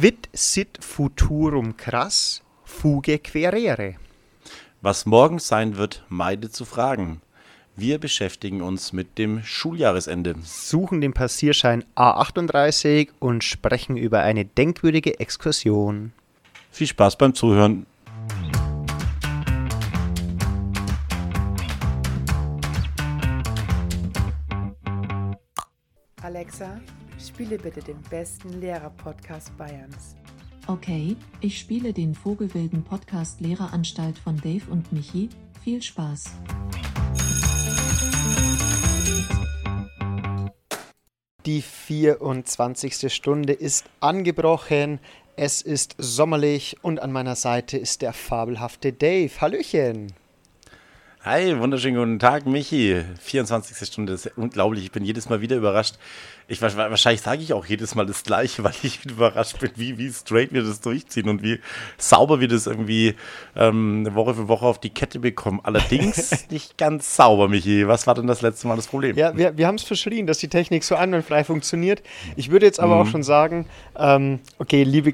Quid sit futurum crass, fuge querere. Was morgen sein wird, meide zu fragen. Wir beschäftigen uns mit dem Schuljahresende. Suchen den Passierschein A38 und sprechen über eine denkwürdige Exkursion. Viel Spaß beim Zuhören. Alexa, spiele bitte den besten Lehrer-Podcast Bayerns. Okay, ich spiele den Vogelwilden Podcast Lehreranstalt von Dave und Michi. Viel Spaß. Die 24. Stunde ist angebrochen. Es ist sommerlich und an meiner Seite ist der fabelhafte Dave. Hallöchen. Hi, wunderschönen guten Tag, Michi. 24. Stunde, das ist unglaublich. Ich bin jedes Mal wieder überrascht. Ich, wahrscheinlich sage ich auch jedes Mal das Gleiche, weil ich überrascht bin, wie, wie straight wir das durchziehen und wie sauber wir das irgendwie ähm, Woche für Woche auf die Kette bekommen. Allerdings nicht ganz sauber, Michi. Was war denn das letzte Mal das Problem? Ja, wir, wir haben es verschrien, dass die Technik so einwandfrei funktioniert. Ich würde jetzt aber mhm. auch schon sagen, ähm, okay, liebe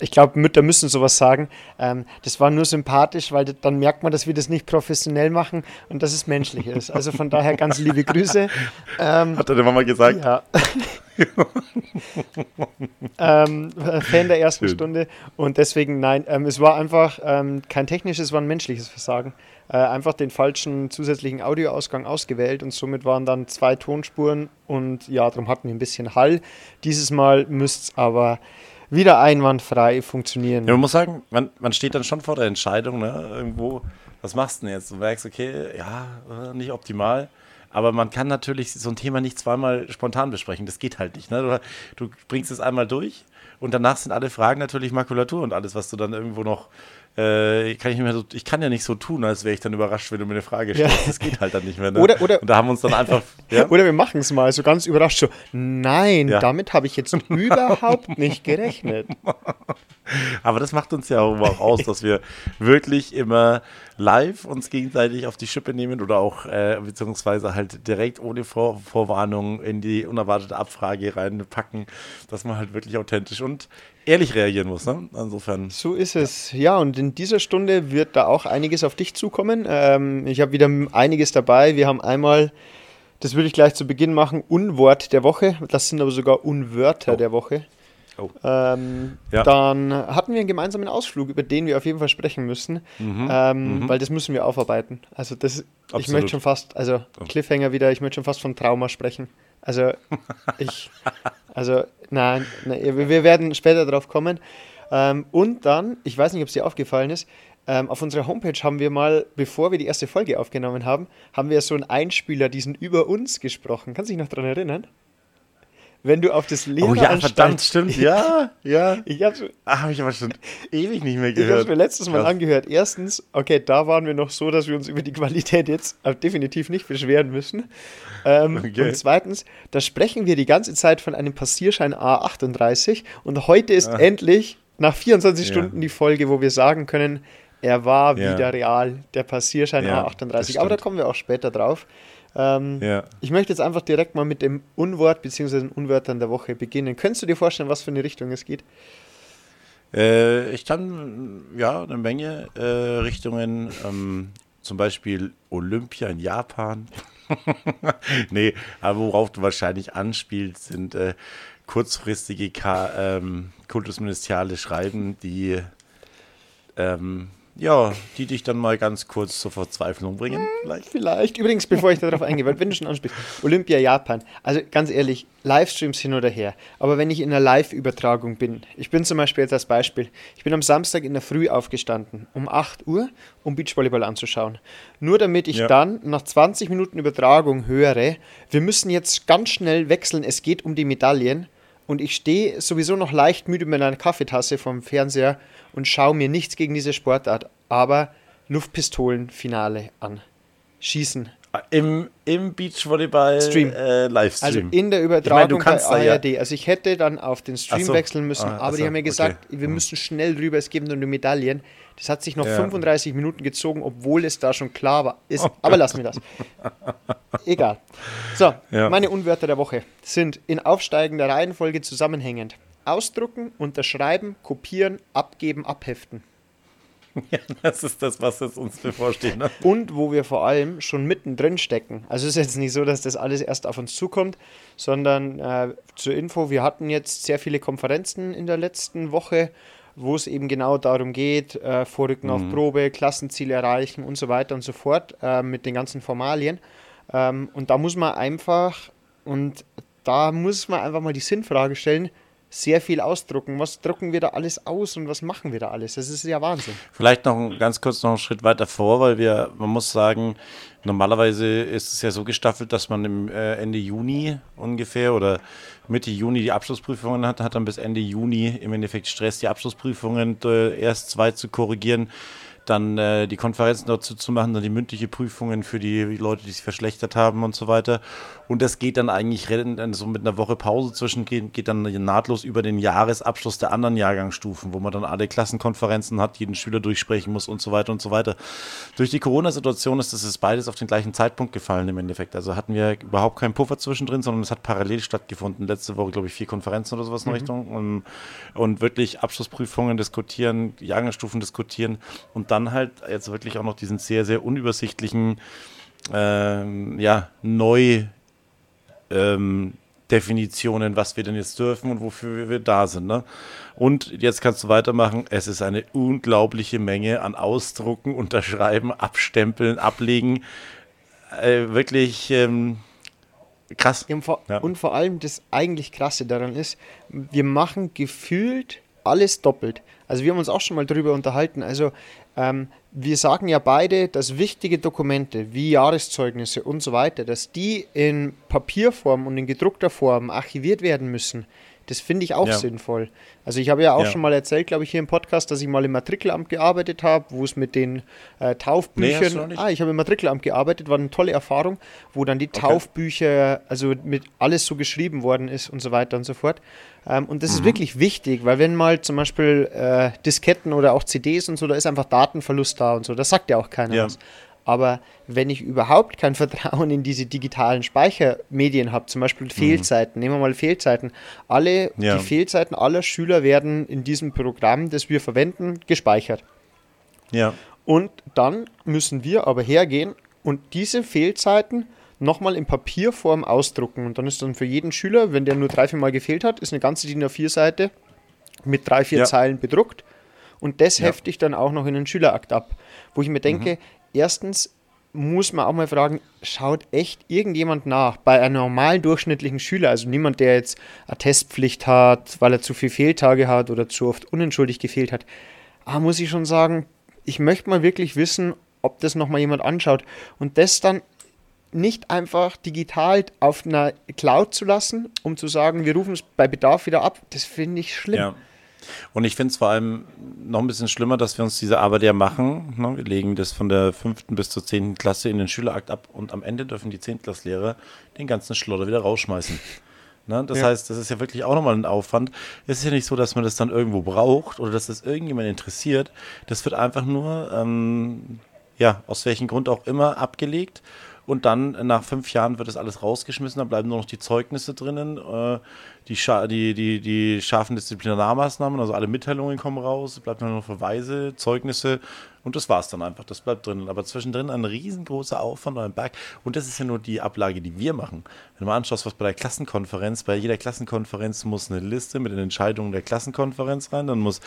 ich glaube, Mütter müssen sowas sagen. Ähm, das war nur sympathisch, weil dann merkt man, dass wir das nicht professionell machen und dass es menschlich ist. Also von daher ganz liebe Grüße. Ähm, Hat deine Mama gesagt? Ja. ähm, Fan der ersten Schön. Stunde und deswegen nein, ähm, es war einfach ähm, kein technisches, es war ein menschliches Versagen. Äh, einfach den falschen zusätzlichen Audioausgang ausgewählt und somit waren dann zwei Tonspuren und ja, darum hatten wir ein bisschen Hall. Dieses Mal müsste es aber wieder einwandfrei funktionieren. Ja, man muss sagen, man, man steht dann schon vor der Entscheidung, ne? irgendwo, was machst du denn jetzt? Du merkst, okay, ja, äh, nicht optimal. Aber man kann natürlich so ein Thema nicht zweimal spontan besprechen. Das geht halt nicht. Ne? Du, du bringst es einmal durch und danach sind alle Fragen natürlich Makulatur und alles, was du dann irgendwo noch äh, kann ich, mir so, ich kann ja nicht so tun, als wäre ich dann überrascht, wenn du mir eine Frage stellst. Ja. Das geht halt dann nicht mehr. Ne? Oder, oder, und da haben wir uns dann einfach. Ja? Oder wir machen es mal so ganz überrascht. So, nein, ja. damit habe ich jetzt überhaupt nicht gerechnet. Aber das macht uns ja auch aus, dass wir wirklich immer live uns gegenseitig auf die Schippe nehmen oder auch äh, beziehungsweise halt direkt ohne Vor Vorwarnung in die unerwartete Abfrage reinpacken, dass man halt wirklich authentisch und ehrlich reagieren muss. Ne? Insofern. So ist es. Ja. ja, und in dieser Stunde wird da auch einiges auf dich zukommen. Ähm, ich habe wieder einiges dabei. Wir haben einmal das würde ich gleich zu Beginn machen. Unwort der Woche. Das sind aber sogar Unwörter oh. der Woche. Oh. Ähm, ja. Dann hatten wir einen gemeinsamen Ausflug, über den wir auf jeden Fall sprechen müssen, mhm. Ähm, mhm. weil das müssen wir aufarbeiten. Also das, ich möchte schon fast, also oh. Cliffhanger wieder, ich möchte schon fast von Trauma sprechen. Also ich, also nein, nein wir werden später darauf kommen. Ähm, und dann, ich weiß nicht, ob es dir aufgefallen ist, ähm, auf unserer Homepage haben wir mal, bevor wir die erste Folge aufgenommen haben, haben wir so einen Einspieler, diesen über uns gesprochen. Kannst du dich noch daran erinnern? Wenn du auf das Lehrer Oh ja, verdammt, stimmt. Ja, ja. Ich hab's, Ach, habe ich aber schon ewig nicht mehr gehört. Ich habe mir letztes Mal Krass. angehört. Erstens, okay, da waren wir noch so, dass wir uns über die Qualität jetzt definitiv nicht beschweren müssen. Ähm, okay. Und zweitens, da sprechen wir die ganze Zeit von einem Passierschein A38 und heute ist ah. endlich nach 24 ja. Stunden die Folge, wo wir sagen können, er war ja. wieder real, der Passierschein ja, A38. Aber da kommen wir auch später drauf. Ähm, ja. Ich möchte jetzt einfach direkt mal mit dem Unwort bzw. den Unwörtern der Woche beginnen. Könntest du dir vorstellen, was für eine Richtung es geht? Äh, ich kann ja eine Menge äh, Richtungen, ähm, zum Beispiel Olympia in Japan. nee, aber worauf du wahrscheinlich anspielst, sind äh, kurzfristige Ka ähm, kultusministeriale Schreiben, die ähm, ja, die dich dann mal ganz kurz zur Verzweiflung bringen. Hm, vielleicht. Vielleicht. Übrigens, bevor ich darauf eingehe, wenn du schon ansprichst, Olympia Japan. Also ganz ehrlich, Livestreams hin oder her. Aber wenn ich in einer Live-Übertragung bin, ich bin zum Beispiel jetzt als Beispiel, ich bin am Samstag in der Früh aufgestanden, um 8 Uhr, um Beachvolleyball anzuschauen. Nur damit ich ja. dann nach 20 Minuten Übertragung höre, wir müssen jetzt ganz schnell wechseln, es geht um die Medaillen. Und ich stehe sowieso noch leicht müde mit einer Kaffeetasse vom Fernseher und schaue mir nichts gegen diese Sportart, aber Luftpistolenfinale an. Schießen. Im, im Beachvolleyball Stream. Äh, Livestream. Also in der Übertragung ich mein, bei ARD. Ja. Also ich hätte dann auf den Stream so. wechseln müssen, ah, aber die haben mir gesagt, okay. wir mhm. müssen schnell rüber, es gibt nur die Medaillen. Das hat sich noch ja. 35 Minuten gezogen, obwohl es da schon klar war. Ist, oh, aber lassen wir das. Egal. So, meine Unwörter der Woche sind in aufsteigender Reihenfolge zusammenhängend. ausdrucken, unterschreiben, kopieren, abgeben, abheften. Ja, das ist das, was jetzt uns bevorsteht. Ne? Und wo wir vor allem schon mittendrin stecken. Also es ist jetzt nicht so, dass das alles erst auf uns zukommt, sondern äh, zur Info, wir hatten jetzt sehr viele Konferenzen in der letzten Woche, wo es eben genau darum geht, äh, Vorrücken auf Probe, Klassenziele erreichen und so weiter und so fort äh, mit den ganzen Formalien. Ähm, und da muss man einfach, und da muss man einfach mal die Sinnfrage stellen, sehr viel ausdrucken. Was drucken wir da alles aus und was machen wir da alles? Das ist ja Wahnsinn. Vielleicht noch ganz kurz noch einen Schritt weiter vor, weil wir, man muss sagen, normalerweise ist es ja so gestaffelt, dass man im äh, Ende Juni ungefähr oder Mitte Juni die Abschlussprüfungen hat, hat dann bis Ende Juni im Endeffekt Stress, die Abschlussprüfungen äh, erst zwei zu korrigieren, dann äh, die Konferenzen dazu zu machen, dann die mündliche Prüfungen für die Leute, die sich verschlechtert haben und so weiter. Und das geht dann eigentlich so mit einer Woche Pause zwischen, geht, dann nahtlos über den Jahresabschluss der anderen Jahrgangsstufen, wo man dann alle Klassenkonferenzen hat, jeden Schüler durchsprechen muss und so weiter und so weiter. Durch die Corona-Situation ist das beides auf den gleichen Zeitpunkt gefallen im Endeffekt. Also hatten wir überhaupt keinen Puffer zwischendrin, sondern es hat parallel stattgefunden. Letzte Woche, glaube ich, vier Konferenzen oder sowas in Richtung. Und, und wirklich Abschlussprüfungen diskutieren, Jahrgangsstufen diskutieren und dann halt jetzt wirklich auch noch diesen sehr, sehr unübersichtlichen, ähm, ja, neu ähm, Definitionen, was wir denn jetzt dürfen und wofür wir da sind. Ne? Und jetzt kannst du weitermachen. Es ist eine unglaubliche Menge an Ausdrucken, Unterschreiben, Abstempeln, Ablegen. Äh, wirklich ähm, krass. Und, vor, Ja. und vor allem das eigentlich Krasse daran ist, wir machen gefühlt alles doppelt. Also wir haben uns auch schon mal darüber unterhalten. Also ähm, wir sagen ja beide, dass wichtige Dokumente wie Jahreszeugnisse und so weiter, dass die in Papierform und in gedruckter Form archiviert werden müssen. Das finde ich auch Ja. sinnvoll. Also ich habe ja auch Ja. schon mal erzählt, glaube ich, hier im Podcast, dass ich mal im Matrikelamt gearbeitet habe, wo es mit den äh, Nee, Taufbüchern... nicht. ah, ich habe im Matrikelamt gearbeitet, war eine tolle Erfahrung, wo dann die Taufbücher, also mit alles so geschrieben worden ist und so weiter und so fort. Ähm, und das Mhm. ist wirklich wichtig, weil wenn mal zum Beispiel äh, Disketten oder auch CDs und so, da ist einfach Datenverlust da und so, das sagt ja auch keiner Ja. was. Aber wenn ich überhaupt kein Vertrauen in diese digitalen Speichermedien habe, zum Beispiel Fehlzeiten, nehmen wir mal Fehlzeiten, alle Mhm. Ja. die Fehlzeiten aller Schüler werden in diesem Programm, das wir verwenden, gespeichert. Ja. Und dann müssen wir aber hergehen und diese Fehlzeiten nochmal in Papierform ausdrucken. Und dann ist dann für jeden Schüler, wenn der nur drei, vier Mal gefehlt hat, ist eine ganze DIN A4-Seite mit drei, vier Ja. Zeilen bedruckt. Und das Ja. hefte ich dann auch noch in den Schülerakt ab. Wo ich mir denke, erstens muss man auch mal fragen, schaut echt irgendjemand nach bei einem normalen durchschnittlichen Schüler, also niemand, der jetzt eine Testpflicht hat, weil er zu viel Fehltage hat oder zu oft unentschuldigt gefehlt hat. Ah, muss ich schon sagen, ich möchte mal wirklich wissen, ob das nochmal jemand anschaut und das dann nicht einfach digital auf einer Cloud zu lassen, um zu sagen, wir rufen es bei Bedarf wieder ab, das finde ich schlimm. Ja. Und ich finde es vor allem noch ein bisschen schlimmer, dass wir uns diese Arbeit ja machen. Ne? Wir legen das von der fünften bis zur zehnten Klasse in den Schülerakt ab und am Ende dürfen die Zehntklasslehrer den ganzen Schlotter wieder rausschmeißen. Ne? Das Ja. heißt, das ist ja wirklich auch nochmal ein Aufwand. Es ist ja nicht so, dass man das dann irgendwo braucht oder dass das irgendjemand interessiert. Das wird einfach nur, ähm, ja, aus welchem Grund auch immer abgelegt. Und dann nach fünf Jahren wird das alles rausgeschmissen, dann bleiben nur noch die Zeugnisse drinnen, äh, die, scha die, die, die scharfen Disziplinarmaßnahmen, also alle Mitteilungen kommen raus, bleibt nur noch Verweise, Zeugnisse und das war's dann einfach, das bleibt drinnen. Aber zwischendrin ein riesengroßer Aufwand und ein Berg. Und das ist ja nur die Ablage, die wir machen. Wenn du mal anschaust, was bei der Klassenkonferenz, bei jeder Klassenkonferenz muss eine Liste mit den Entscheidungen der Klassenkonferenz rein, dann muss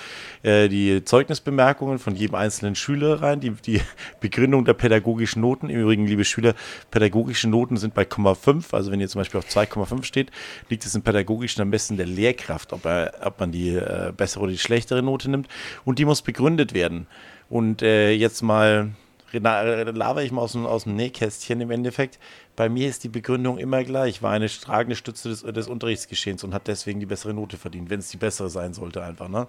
äh, die Zeugnisbemerkungen von jedem einzelnen Schüler rein, die, die Begründung der pädagogischen Noten. Im Übrigen, liebe Schüler, pädagogische Noten sind bei 0,5, also wenn ihr zum Beispiel auf 2,5 steht, liegt es im pädagogischen am besten der Lehrkraft, ob, er, ob man die äh, bessere oder die schlechtere Note nimmt. Und die muss begründet werden. Und äh, jetzt mal laber ich mal aus dem, aus dem Nähkästchen im Endeffekt. Bei mir ist die Begründung immer gleich, war eine tragende Stütze des, des Unterrichtsgeschehens und hat deswegen die bessere Note verdient, wenn es die bessere sein sollte einfach. Ne?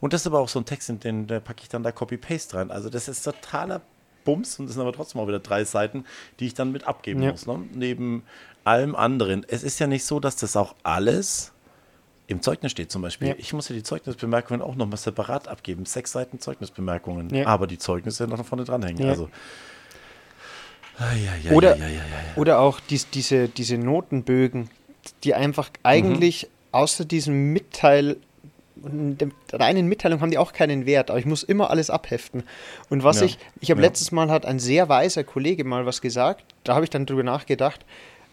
Und das ist aber auch so ein Text, den da packe ich dann da Copy-Paste rein. Also das ist totaler Bums und das sind aber trotzdem auch wieder drei Seiten, die ich dann mit abgeben Ja. muss. Ne? Neben allem anderen. Es ist ja nicht so, dass das auch alles im Zeugnis steht zum Beispiel. Ja. Ich muss ja die Zeugnisbemerkungen auch nochmal separat abgeben. Sechs Seiten Zeugnisbemerkungen. Ja. Aber die Zeugnisse noch vorne dranhängen. Ja. Also. Ja, Oder, oder auch dies, diese, diese Notenbögen, die einfach eigentlich außer diesem Mitteil, der reinen Mitteilung haben die auch keinen Wert, aber ich muss immer alles abheften. Und was ich, ich habe letztes Mal hat ein sehr weiser Kollege mal was gesagt, da habe ich dann drüber nachgedacht.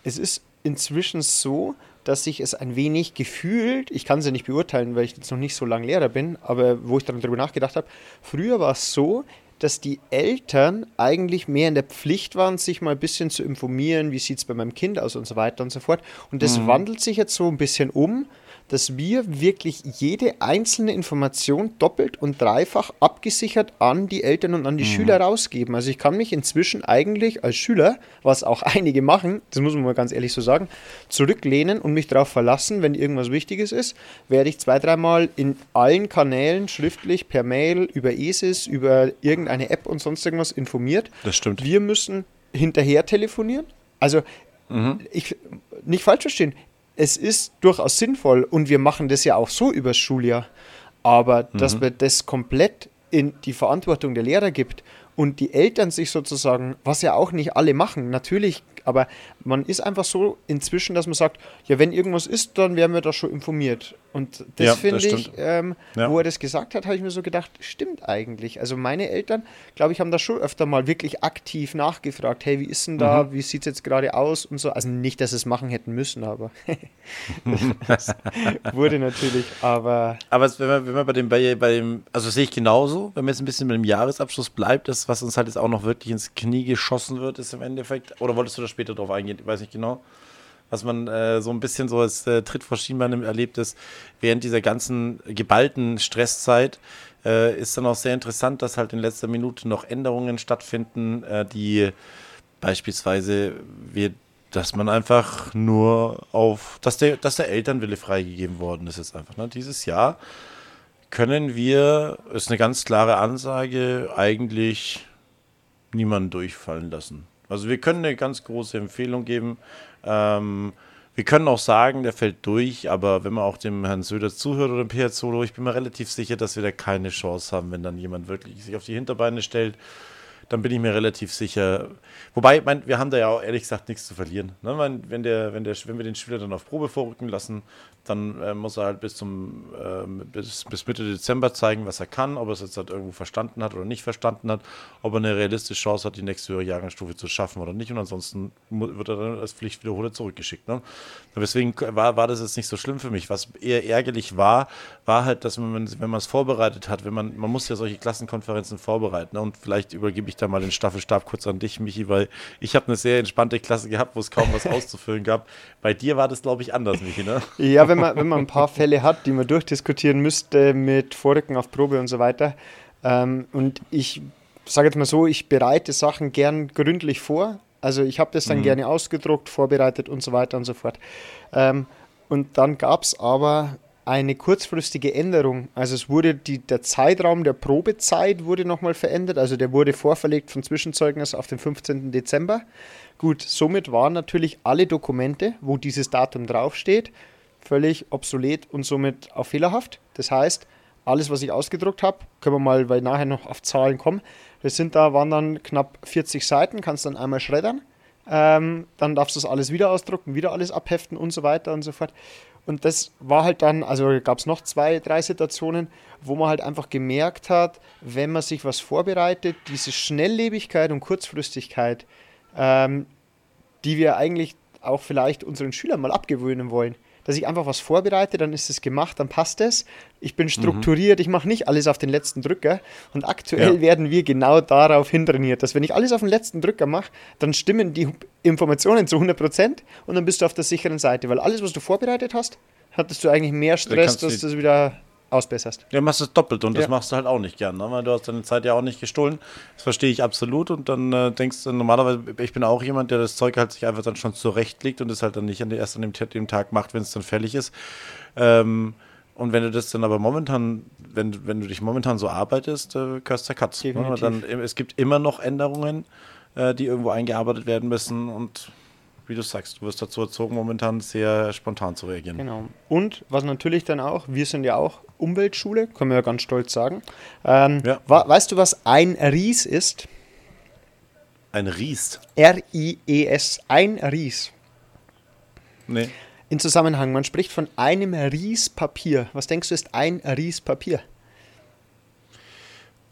Es ist inzwischen so, dass sich es ein wenig gefühlt, ich kann es ja nicht beurteilen, weil ich jetzt noch nicht so lange Lehrer bin, aber wo ich dann drüber nachgedacht habe, früher war es so, dass die Eltern eigentlich mehr in der Pflicht waren, sich mal ein bisschen zu informieren, wie sieht es bei meinem Kind aus und so weiter und so fort. Und das wandelt sich jetzt so ein bisschen um, dass wir wirklich jede einzelne Information doppelt und dreifach abgesichert an die Eltern und an die Schüler rausgeben. Also ich kann mich inzwischen eigentlich als Schüler, was auch einige machen, das muss man mal ganz ehrlich so sagen, zurücklehnen und mich darauf verlassen, wenn irgendwas Wichtiges ist, werde ich zwei, dreimal in allen Kanälen schriftlich, per Mail, über ESIS, über irgendeine App und sonst irgendwas informiert. Das stimmt. Wir müssen hinterher telefonieren. Also, ich, nicht falsch verstehen, es ist durchaus sinnvoll und wir machen das ja auch so übers Schuljahr. Aber dass man das komplett in die Verantwortung der Lehrer gibt und die Eltern sich sozusagen, was ja auch nicht alle machen, natürlich, aber man ist einfach so inzwischen, dass man sagt, ja, wenn irgendwas ist, dann werden wir da schon informiert. Und das Ja, das finde ich, ähm, Ja. wo er das gesagt hat, habe ich mir so gedacht, stimmt eigentlich. Also meine Eltern, glaube ich, haben da schon öfter mal wirklich aktiv nachgefragt, hey, wie ist denn da, wie sieht es jetzt gerade aus und so. Also nicht, dass sie es machen hätten müssen, aber das wurde natürlich, aber Aber wenn man, wenn man bei dem, bei, bei dem, also das sehe ich genauso, wenn man jetzt ein bisschen mit dem Jahresabschluss bleibt, das, was uns halt jetzt auch noch wirklich ins Knie geschossen wird, ist im Endeffekt, oder wolltest du da später drauf eingehen, ich weiß nicht genau, was man äh, so ein bisschen so als äh, Tritt vor Schienbein erlebt ist, während dieser ganzen geballten Stresszeit, äh, ist dann auch sehr interessant, dass halt in letzter Minute noch Änderungen stattfinden, äh, die beispielsweise wir, dass man einfach nur auf, dass der, dass der Elternwille freigegeben worden ist jetzt einfach. Ne? Dieses Jahr können wir, ist eine ganz klare Ansage, eigentlich niemanden durchfallen lassen. Also wir können eine ganz große Empfehlung geben. Ähm, wir können auch sagen, der fällt durch, aber wenn man auch dem Herrn Söder zuhört oder dem Piazzolo, ich bin mir relativ sicher, dass wir da keine Chance haben, wenn dann jemand wirklich sich auf die Hinterbeine stellt dann bin ich mir relativ sicher. Wobei, mein, wir haben da ja auch ehrlich gesagt nichts zu verlieren. Ne? Mein, wenn, der, wenn, der, wenn wir den Spieler dann auf Probe vorrücken lassen, dann äh, muss er halt bis zum ähm, bis, bis Mitte Dezember zeigen, was er kann, ob er es jetzt halt irgendwo verstanden hat oder nicht verstanden hat, ob er eine realistische Chance hat, die nächste höhere Jahrgangsstufe zu schaffen oder nicht. Und ansonsten wird er dann als Pflichtwiederholer zurückgeschickt. Ne? Deswegen war, war das jetzt nicht so schlimm für mich. Was eher ärgerlich war, war halt, dass man, wenn man es vorbereitet hat, wenn man, man muss ja solche Klassenkonferenzen vorbereiten. Ne? Und vielleicht übergebe ich da mal den Staffelstab kurz an dich, Michi, weil ich habe eine sehr entspannte Klasse gehabt, wo es kaum was auszufüllen gab. Bei dir war das, glaube ich, anders, Michi, ne? Ja, wenn man, wenn man ein paar Fälle hat, die man durchdiskutieren müsste mit Vorrücken auf Probe und so weiter. Ähm, und ich sage jetzt mal so, ich bereite Sachen gern gründlich vor. Also ich habe das dann gerne ausgedruckt, vorbereitet und so weiter und so fort. Ähm, und dann gab es aber eine kurzfristige Änderung. Also es wurde die, der Zeitraum der Probezeit wurde nochmal verändert. Also der wurde vorverlegt von Zwischenzeugnis auf den 15. Dezember. Gut, somit waren natürlich alle Dokumente, wo dieses Datum draufsteht, völlig obsolet und somit auch fehlerhaft. Das heißt, alles, was ich ausgedruckt habe, können wir mal, weil nachher noch auf Zahlen kommen, das sind da, waren dann knapp 40 Seiten, kannst dann einmal schreddern, ähm, dann darfst du das alles wieder ausdrucken, wieder alles abheften und so weiter und so fort. Und das war halt dann, also gab es noch zwei, drei Situationen, wo man halt einfach gemerkt hat, wenn man sich was vorbereitet, diese Schnelllebigkeit und Kurzfristigkeit, ähm, die wir eigentlich auch vielleicht unseren Schülern mal abgewöhnen wollen. Dass ich einfach was vorbereite, dann ist es gemacht, dann passt es. Ich bin strukturiert, ich mache nicht alles auf den letzten Drücker. Und aktuell Ja. werden wir genau darauf hintrainiert, dass wenn ich alles auf den letzten Drücker mache, dann stimmen die Informationen zu 100% und dann bist du auf der sicheren Seite. Weil alles, was du vorbereitet hast, hattest du eigentlich mehr Stress, dass du es wieder ausbesserst. Ja, machst es doppelt und das Ja. machst du halt auch nicht gern, ne? weil du hast deine Zeit ja auch nicht gestohlen. Das verstehe ich absolut und dann äh, denkst du normalerweise, ich bin auch jemand, der das Zeug halt sich einfach dann schon zurechtlegt und das halt dann nicht an, erst an dem, dem Tag macht, wenn es dann fällig ist. Ähm, und wenn du das dann aber momentan, wenn, wenn du dich momentan so arbeitest, äh, der Katz. Ne? Dann, es gibt immer noch Änderungen, äh, die irgendwo eingearbeitet werden müssen und wie du sagst, du wirst dazu erzogen, momentan sehr spontan zu reagieren. Genau. Und was natürlich dann auch, wir sind ja auch Umweltschule, können wir ja ganz stolz sagen. Ähm, Ja. weißt du, was ein Ries ist? Ein Riest. R-I-E-S, ein Ries. Nee. in Zusammenhang, man spricht von einem Ries Papier. Was denkst du, ist ein Ries Papier?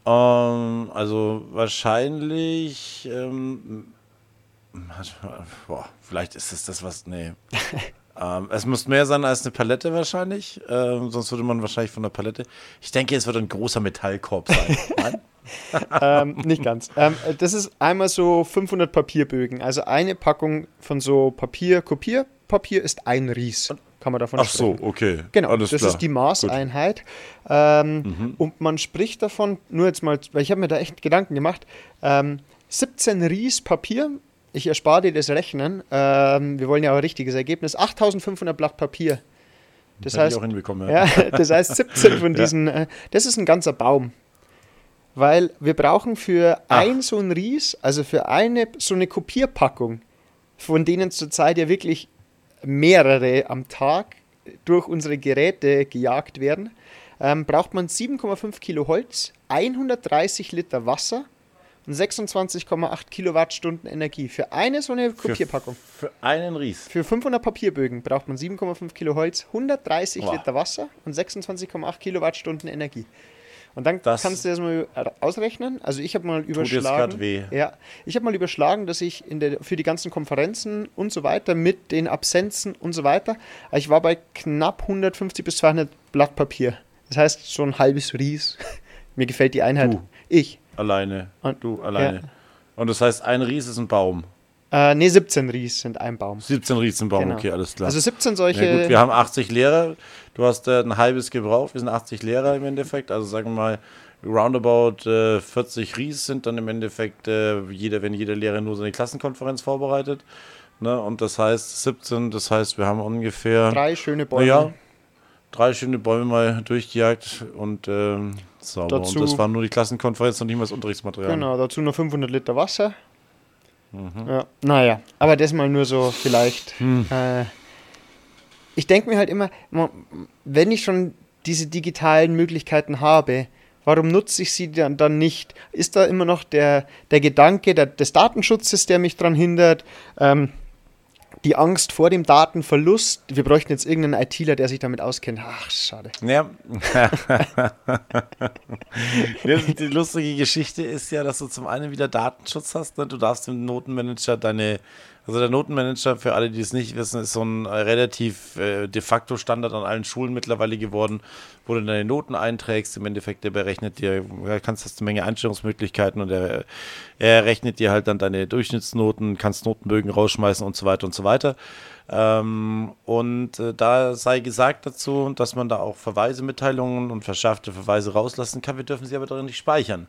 Ähm, also wahrscheinlich, ähm, boah, vielleicht ist es das, was, nee. ähm, es muss mehr sein als eine Palette wahrscheinlich, ähm, sonst würde man wahrscheinlich von der Palette, ich denke, es wird ein großer Metallkorb sein. Nein? ähm, nicht ganz. Ähm, das ist einmal so 500 Papierbögen. Also eine Packung von so Papier, Kopierpapier ist ein Ries. Kann man davon Ach sprechen. so, okay. Genau, Alles das klar. ist die Maßeinheit. Ähm, Und man spricht davon, nur jetzt mal, weil ich habe mir da echt Gedanken gemacht, ähm, 17 Ries Papier, ich erspare dir das Rechnen, ähm, wir wollen ja auch ein richtiges Ergebnis, 8500 Blatt Papier. Das ich heißt, auch hinbekommen, ja. ja, das heißt 17 von diesen, äh, das ist ein ganzer Baum. Weil wir brauchen für Ach. ein so ein Ries, also für eine so eine Kopierpackung, von denen zurzeit ja wirklich mehrere am Tag durch unsere Geräte gejagt werden, ähm, braucht man 7,5 Kilo Holz, 130 Liter Wasser 26,8 Kilowattstunden Energie. Für eine so eine Kopierpackung. Für einen Ries. Für 500 Papierbögen braucht man 7,5 Kilo Holz, 130 Boah. Liter Wasser und 26,8 Kilowattstunden Energie. Und dann Das kannst du das mal ausrechnen. Also ich habe mal überschlagen. weh. Ja, ich habe mal überschlagen, dass ich in der, für die ganzen Konferenzen und so weiter mit den Absenzen und so weiter, ich war bei knapp 150 bis 200 Blatt Papier. Das heißt so ein halbes Ries. Mir gefällt die Einheit. Du. Ich. Alleine. Und- du alleine. Und das heißt, ein Ries ist ein Baum. Äh, nee, 17 Ries sind ein Baum. 17 Ries ist ein Baum, Genau. okay, alles klar. Also 17 solche. Ja gut, wir haben 80 Lehrer. Du hast äh, ein halbes gebraucht. Wir sind 80 Lehrer im Endeffekt. Also sagen wir mal, roundabout äh, 40 Ries sind dann im Endeffekt, äh, jeder, wenn jeder Lehrer nur seine Klassenkonferenz vorbereitet. Ne? Und das heißt 17, das heißt, wir haben ungefähr drei schöne Bäume. ja, drei schöne Bäume mal durchgejagt und ähm, sauber. Dazu- und das war nur die Klassenkonferenz und nicht mal das Unterrichtsmaterial. Genau, dazu noch 500 Liter Wasser. Mhm. Ja, naja, aber das mal nur so vielleicht. Hm. Äh, ich denke mir halt immer, wenn ich schon diese digitalen Möglichkeiten habe, warum nutze ich sie dann, dann nicht? Ist da immer noch der, der Gedanke der, des Datenschutzes, der mich daran hindert? Ähm, die Angst vor dem Datenverlust? Wir bräuchten jetzt irgendeinen ITler, der sich damit auskennt. Ach, schade. Ja. die, lustige Geschichte ist ja, dass du zum einen wieder Datenschutz hast. Ne? Du darfst dem Notenmanager deine, also der Notenmanager, für alle, die es nicht wissen, ist so ein äh, relativ äh, de facto Standard an allen Schulen mittlerweile geworden, wo du deine Noten einträgst. Im Endeffekt, der berechnet dir, kannst hast eine Menge Einstellungsmöglichkeiten und er, er rechnet dir halt dann deine Durchschnittsnoten, kannst Notenbögen rausschmeißen und so weiter und so weiter. Ähm, und äh, da sei gesagt dazu, dass man da auch Verweisemitteilungen und verschärfte Verweise rauslassen kann. Wir dürfen sie aber darin nicht speichern.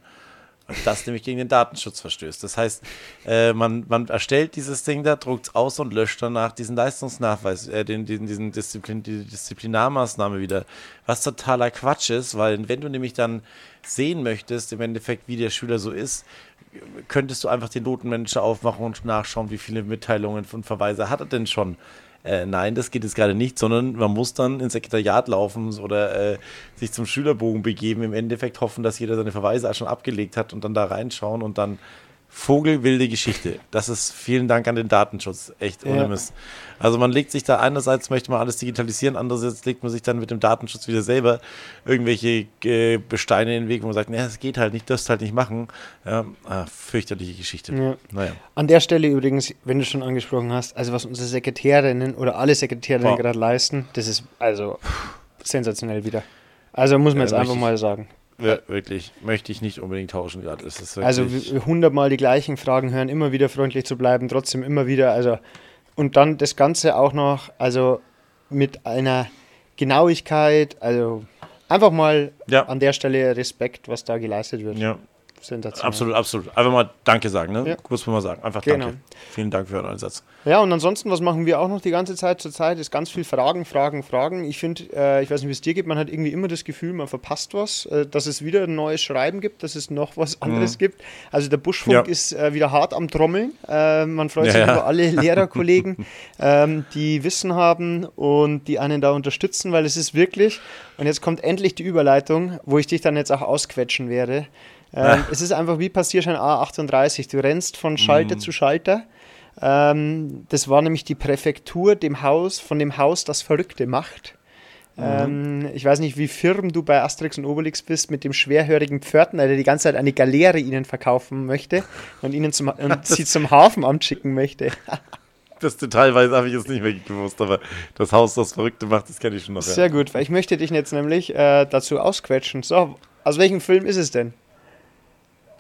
Das nämlich gegen den Datenschutz verstößt. Das heißt, äh, man, man erstellt dieses Ding da, druckt es aus und löscht danach diesen Leistungsnachweis, äh, den, den, diesen Disziplin, die Disziplinarmaßnahme wieder. Was totaler Quatsch ist, weil wenn du nämlich dann sehen möchtest, im Endeffekt, wie der Schüler so ist, könntest du einfach den Notenmanager aufmachen und nachschauen, wie viele Mitteilungen und Verweise hat er denn schon. Äh, nein, das geht jetzt gerade nicht, sondern man muss dann ins Sekretariat laufen oder äh, sich zum Schülerbogen begeben, im Endeffekt hoffen, dass jeder seine Verweise auch schon abgelegt hat und dann da reinschauen und dann Vogelwilde Geschichte. Das ist vielen Dank an den Datenschutz. Echt ohne Ja. Mist. Also man legt sich da einerseits möchte man alles digitalisieren, andererseits legt man sich dann mit dem Datenschutz wieder selber irgendwelche äh, Besteine in den Weg, wo man sagt, naja, es geht halt nicht, das halt nicht machen. Ja, ah, fürchterliche Geschichte. Ja. Naja. An der Stelle übrigens, wenn du schon angesprochen hast, also was unsere Sekretärinnen oder alle Sekretärinnen Wow. gerade leisten, das ist also sensationell wieder. Also muss man jetzt einfach mal sagen. Wir- Wirklich, möchte ich nicht unbedingt tauschen gerade. Also hundertmal die gleichen Fragen hören, immer wieder freundlich zu bleiben, trotzdem immer wieder, also und dann das Ganze auch noch, also mit einer Genauigkeit, also einfach mal Ja. an der Stelle Respekt, was da geleistet wird. ja, Sensationell. absolut, absolut. Einfach mal Danke sagen, ne? Ja. Muss man mal sagen. Einfach Genau. Danke. Vielen Dank für euren Einsatz. Ja, und ansonsten, was machen wir auch noch die ganze Zeit zur Zeit, ist ganz viel Fragen, Fragen, Fragen. Ich finde, äh, ich weiß nicht, wie es dir geht, man hat irgendwie immer das Gefühl, man verpasst was, äh, dass es wieder ein neues Schreiben gibt, dass es noch was anderes gibt. Also der Buschfunk Ja. ist äh, wieder hart am Trommeln. Äh, man freut Ja, sich über alle Lehrerkollegen, ähm, die Wissen haben und die einen da unterstützen, weil es ist wirklich, und jetzt kommt endlich die Überleitung, wo ich dich dann jetzt auch ausquetschen werde. Ähm, es ist einfach wie Passierschein A38. Du rennst von Schalter zu Schalter. Ähm, das war nämlich die Präfektur dem Haus, von dem Haus, das Verrückte macht. Mhm. Ähm, ich weiß nicht, wie firm du bei Asterix und Obelix bist mit dem schwerhörigen Pförtner, der die ganze Zeit eine Galeere ihnen verkaufen möchte und ihnen zum, und sie zum Hafenamt schicken möchte. Das Detailweise habe ich jetzt nicht mehr gewusst, aber das Haus, das Verrückte macht, das kenne ich schon noch. Sehr gut, weil ich möchte dich jetzt nämlich äh, dazu ausquetschen. So, aus welchem Film ist es denn?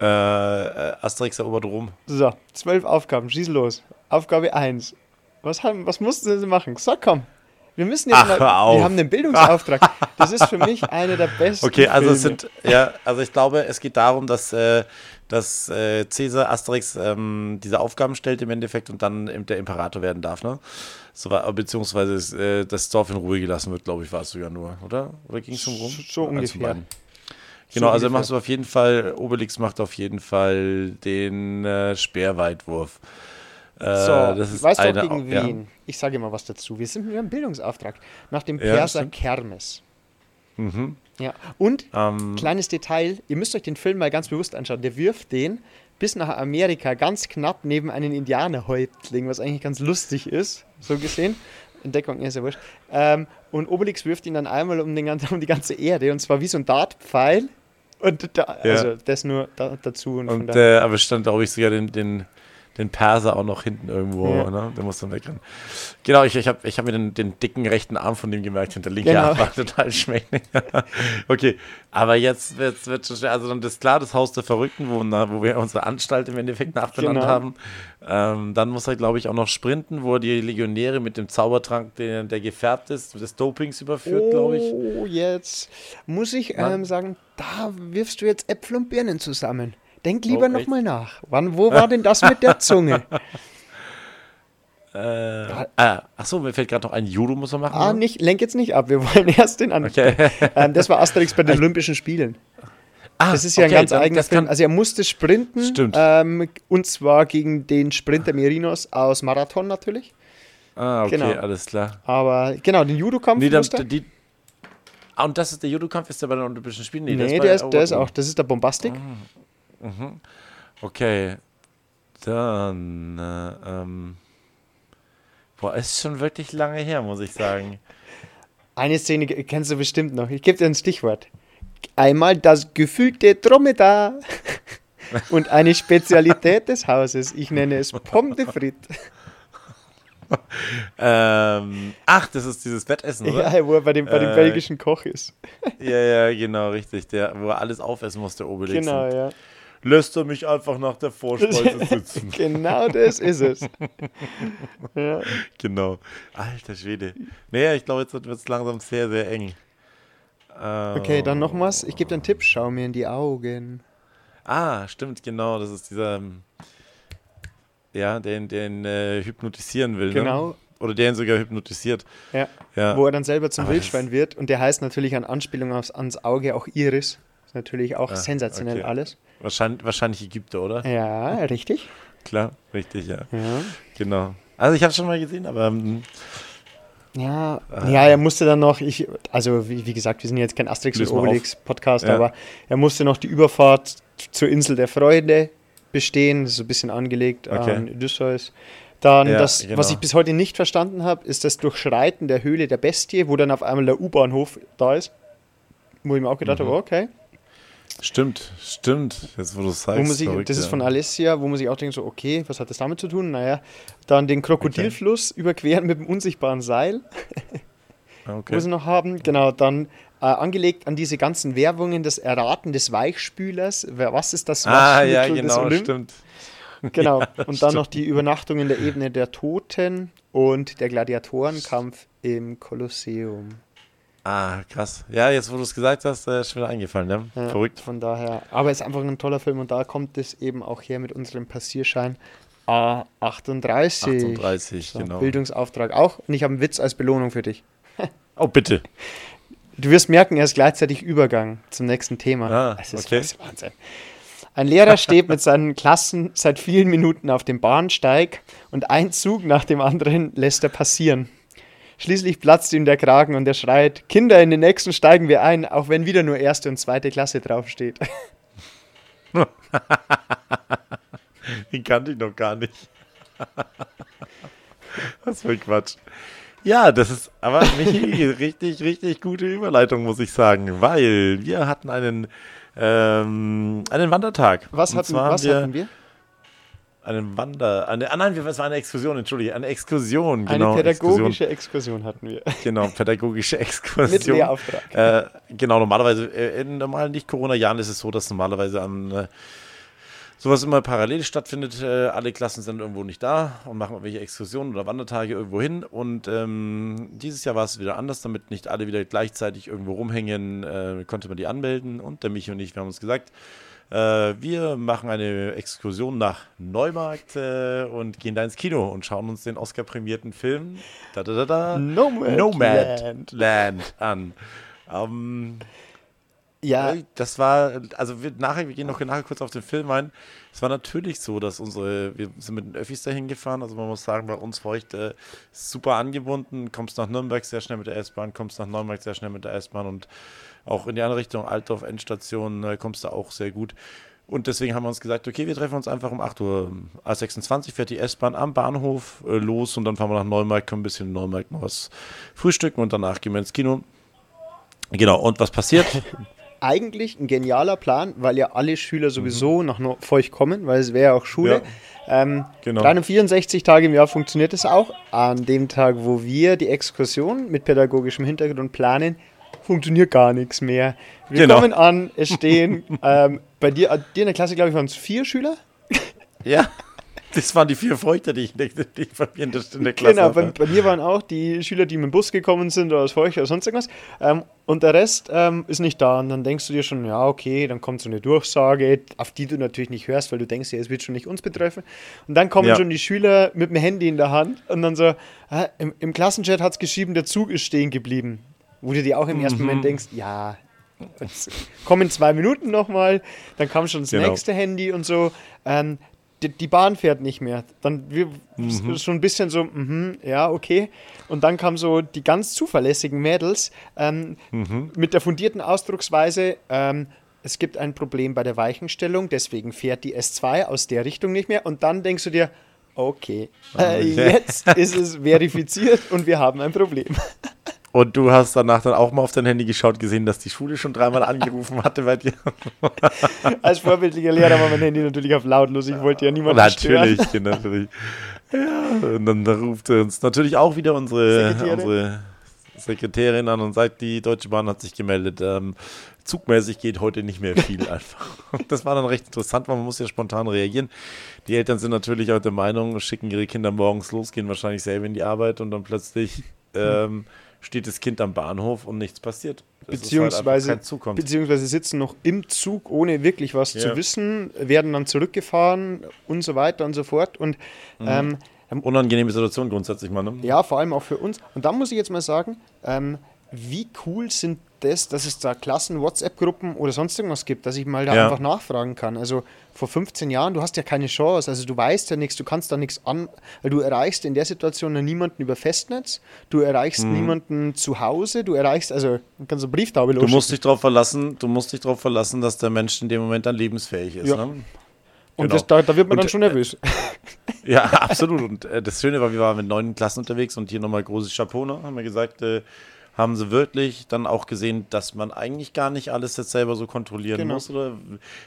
Ja. Äh, Asterix erobert Rom. So, zwölf Aufgaben, schieß los. Aufgabe 1. Was, haben, was mussten sie machen? So, komm. Wir müssen jetzt Ach, mal. Wir haben einen Bildungsauftrag. Das ist für mich einer der besten. Okay, also es Filme. sind, ja, also ich glaube, es geht darum, dass, äh, dass äh, Caesar Asterix ähm, diese Aufgaben stellt im Endeffekt und dann der Imperator werden darf, ne? So, beziehungsweise äh, das Dorf in Ruhe gelassen wird, glaube ich, war es sogar nur, oder? Oder ging es um Rom? So ungefähr. Genau, also machst du auf jeden Fall, Obelix macht auf jeden Fall den äh, Speerweitwurf. Äh, So, das ist weißt du auch eine, gegen ja. wen? Ich sage mal was dazu. Wir sind haben einen Bildungsauftrag. Nach dem Ja, Perser stimmt. Kermes. Mhm. Ja. Und, Ähm, kleines Detail, ihr müsst euch den Film mal ganz bewusst anschauen. Der wirft den bis nach Amerika ganz knapp neben einen Indianerhäuptling, was eigentlich ganz lustig ist, so gesehen. Entdeckung ist ja wurscht. Ähm, und Obelix wirft ihn dann einmal um, den, um die ganze Erde und zwar wie so ein Dartpfeil. Und da, Ja. also das nur da, dazu. Und, Und äh, aber stand, glaube ich, sogar den, den, den Perser auch noch hinten irgendwo, Ja. ne? Der muss dann wegrennen. Genau, ich, ich habe ich hab mir den, den dicken rechten Arm von dem gemerkt und der linke Genau. Arm war total schmächtig. okay, aber jetzt wird es schon schwer. Also dann ist klar, das Haus der Verrückten, wo, na, wo wir unsere Anstalt im Endeffekt nachbenannt Genau. haben. Ähm, dann muss er, glaube ich, auch noch sprinten, wo er die Legionäre mit dem Zaubertrank, der, der gefärbt ist, des Dopings überführt, glaube ich. Oh, jetzt muss ich ähm, sagen, da wirfst du jetzt Äpfel und Birnen zusammen. Denk lieber Oh, noch echt? nochmal nach. Wann, wo war denn das mit der Zunge? Äh, ah, achso, mir fällt gerade noch ein Judo muss er machen. ah, nicht, lenk jetzt nicht ab, wir wollen erst den an. Okay. Ähm, das war Asterix bei den Olympischen Spielen. Ah, Das ist ja okay, ein ganz eigener das Film. Also er musste sprinten. Stimmt. Ähm, und zwar gegen den Sprinter Merinos aus Marathon natürlich. Ah, okay, Genau. alles klar. Aber genau, den Judo-Kampf Nee, musste er. die, ah, und das ist der Judo-Kampf, ist der bei den Olympischen Spielen? Nee, bei der, ist, der ist Euro- auch, das ist der Bombastik. Okay, dann, äh, ähm, boah, ist schon wirklich lange her, muss ich sagen. Eine Szene kennst du bestimmt noch. Ich gebe dir ein Stichwort. Einmal das gefüllte Dromedar. Und eine Spezialität des Hauses. Ich nenne es Pomme de frites. Ähm, ach, das ist dieses Wettessen, oder? Ja, wo er bei dem, bei dem Äh, belgischen Koch ist. Ja, ja, genau, richtig. Der, wo er alles aufessen musste, Obelix. Genau, ja. Lässt er mich einfach nach der Vorspeise sitzen. Genau das ist es. ja. genau. Alter Schwede. Naja, ich glaube, jetzt wird es langsam sehr, sehr eng. Okay, dann noch was. Ich gebe dir einen Tipp. Schau mir in die Augen. Ah, stimmt, genau. Das ist dieser, ähm, ja, den, den äh, hypnotisieren will. Genau. Ne? Oder der ihn sogar hypnotisiert. Ja. Ja. Wo er dann selber zum Aber Wildschwein wird. Und der heißt natürlich an Anspielung aufs, ans Auge auch Iris. Ist natürlich auch Ah, sensationell okay. alles. Wahrscheinlich, wahrscheinlich Ägypter, oder? Ja, richtig. Klar, richtig, ja. Ja. Genau. Also ich habe schon mal gesehen, aber ähm, Ja, ja, er musste dann noch, ich, also wie, wie gesagt, wir sind jetzt kein Asterix und Obelix Podcast, Ja. aber er musste noch die Überfahrt zur Insel der Freude bestehen, so ein bisschen angelegt Okay. an Odysseus. Dann Ja, das, genau. was ich bis heute nicht verstanden habe, ist das Durchschreiten der Höhle der Bestie, wo dann auf einmal der U-Bahnhof da ist. Wo ich mir auch gedacht Mhm. habe, okay. Stimmt, stimmt. Jetzt, wo du es sagst. Wo sich, verrückt, das ist ja. von Alessia, wo man sich auch denkt, so, okay, was hat das damit zu tun? Naja, dann den Krokodilfluss überqueren mit dem unsichtbaren Seil. Ah, Okay. muss ich noch haben. Genau, dann äh, angelegt an diese ganzen Werbungen, das Erraten des Weichspülers. Was ist das Ah, ja, genau, stimmt. Genau. Und dann noch die Übernachtung in der Ebene der Toten und der Gladiatorenkampf im Kolosseum. Ah, krass. Ja, jetzt, wo du es gesagt hast, äh, ist schon wieder eingefallen, ne? Ja, Verrückt. Von daher, aber es ist einfach ein toller Film und da kommt es eben auch her mit unserem Passierschein A38. 38, So, genau. Bildungsauftrag auch. Und ich habe einen Witz als Belohnung für dich. Oh, bitte. Du wirst merken, er ist gleichzeitig Übergang zum nächsten Thema. Ah, es ist, okay. das ist Wahnsinn. Ein Lehrer steht mit seinen Klassen seit vielen Minuten auf dem Bahnsteig und ein Zug nach dem anderen lässt er passieren. Schließlich platzt ihm der Kragen und er schreit: Kinder, in den nächsten steigen wir ein, auch wenn wieder nur erste und zweite Klasse draufsteht. Den kannte ich noch gar nicht. Was für ein Quatsch. Ja, das ist aber Michi, richtig, richtig gute Überleitung, muss ich sagen, weil wir hatten einen, ähm, einen Wandertag. Was, hatten, was wir hatten wir? Einen Wander, eine, ah nein, es war eine Exkursion, entschuldige, eine Exkursion, Eine genau. pädagogische Exkursion hatten wir. Exkursion, genau, pädagogische Mit Exkursion. Lehrauftrag. Äh, genau, normalerweise, äh, in normalen Nicht-Corona-Jahren ist es so, dass normalerweise am äh, sowas immer parallel stattfindet. Äh, alle Klassen sind irgendwo nicht da und machen irgendwelche Exkursionen oder Wandertage irgendwo hin. Und ähm, dieses Jahr war es wieder anders, damit nicht alle wieder gleichzeitig irgendwo rumhängen, äh, konnte man die anmelden. Und der Michi und ich, wir haben uns gesagt, wir machen eine Exkursion nach Neumarkt äh, und gehen da ins Kino und schauen uns den Oscar-prämierten Film da, da, da, da, Nomadland. Nomadland an. Ähm, Ja, äh, Das war, also wir nachher, wir gehen noch nachher kurz auf den Film ein. Es war natürlich so, dass unsere, wir sind mit den Öffis dahin gefahren, also man muss sagen, bei uns war ich äh, super angebunden, kommst nach Nürnberg sehr schnell mit der S-Bahn, kommst nach Neumarkt sehr schnell mit der S-Bahn und auch in die andere Richtung, Altdorf, Endstation, kommst du auch sehr gut. Und deswegen haben wir uns gesagt, okay, wir treffen uns einfach um 8 Uhr. A26 fährt die S-Bahn am Bahnhof äh, los und dann fahren wir nach Neumarkt, können ein bisschen in Neumarkt noch was frühstücken und danach gehen wir ins Kino. Genau, und was passiert? eigentlich ein genialer Plan, weil ja alle Schüler sowieso nach Neu- Feucht kommen, weil es wäre ja auch Schule. Ähm, Genau. 364 Tage im Jahr funktioniert es auch. An dem Tag, wo wir die Exkursion mit pädagogischem Hintergrund planen, funktioniert gar nichts mehr. Wir Genau. kommen an, es stehen ähm, bei dir, äh, dir in der Klasse, glaube ich, waren es vier Schüler. Ja, das waren die vier Feuchter, die ich die ich bei mir in der, in der Klasse Genau, bei, bei mir waren auch die Schüler, die mit dem Bus gekommen sind oder aus Feucht oder sonst irgendwas. Ähm, und der Rest ähm, ist nicht da. Und dann denkst du dir schon, ja, okay, dann kommt so eine Durchsage, auf die du natürlich nicht hörst, weil du denkst, ja, es wird schon nicht uns betreffen. Und dann kommen Ja. schon die Schüler mit dem Handy in der Hand und dann so, ah, im, im Klassenchat hat es geschrieben, der Zug ist stehen geblieben. Wo du dir auch im ersten Mhm. Moment denkst, ja, kommen zwei Minuten nochmal, dann kam schon das Genau. nächste Handy und so. Ähm, die, die Bahn fährt nicht mehr. Dann wir Mhm. schon ein bisschen so, mhm, ja, okay. Und dann kamen so die ganz zuverlässigen Mädels ähm, Mhm. mit der fundierten Ausdrucksweise, ähm, es gibt ein Problem bei der Weichenstellung, deswegen fährt die S2 aus der Richtung nicht mehr. Und dann denkst du dir, okay, äh, Okay. jetzt ist es verifiziert und wir haben ein Problem. Und du hast danach dann auch mal auf dein Handy geschaut, gesehen, dass die Schule schon dreimal angerufen hatte bei dir. Als vorbildlicher Lehrer war mein Handy natürlich auf lautlos. Ich wollte ja niemanden stören. natürlich, natürlich. Ja, und dann ruft uns natürlich auch wieder unsere, Sekretärin. unsere Sekretärin an und sagt, die Deutsche Bahn hat sich gemeldet. Ähm, zugmäßig geht heute nicht mehr viel einfach. Das war dann recht interessant, weil man muss ja spontan reagieren. Die Eltern sind natürlich auch der Meinung, schicken ihre Kinder morgens los, gehen wahrscheinlich selber in die Arbeit und dann plötzlich ähm, steht das Kind am Bahnhof und nichts passiert. Das halt Beziehungsweise, kommt. beziehungsweise sitzen noch im Zug, ohne wirklich was Ja. zu wissen, werden dann zurückgefahren und so weiter und so fort. Und Mhm. ähm, Unangenehme Situation grundsätzlich mal, ne? ja, vor allem auch für uns. Und da muss ich jetzt mal sagen, ähm, wie cool sind das, dass es da Klassen, WhatsApp-Gruppen oder sonst irgendwas gibt, dass ich mal da Ja. einfach nachfragen kann. Also vor 15 Jahren, du hast ja keine Chance, also du weißt ja nichts, du kannst da nichts an, weil du erreichst in der Situation niemanden über Festnetz, du erreichst Mhm. niemanden zu Hause, du erreichst, also du kannst eine Brieftaube Du losschicken. musst dich darauf verlassen, du musst dich darauf verlassen, dass der Mensch in dem Moment dann lebensfähig ist. Ja. Ne? Und genau. das, da, da wird man Und, dann schon nervös. Ja, absolut. Und äh, das Schöne war, wir waren mit neun Klassen unterwegs und hier nochmal großes Chapeau, ne? haben wir gesagt, äh, haben sie wirklich dann auch gesehen, dass man eigentlich gar nicht alles jetzt selber so kontrollieren Genau. muss. Oder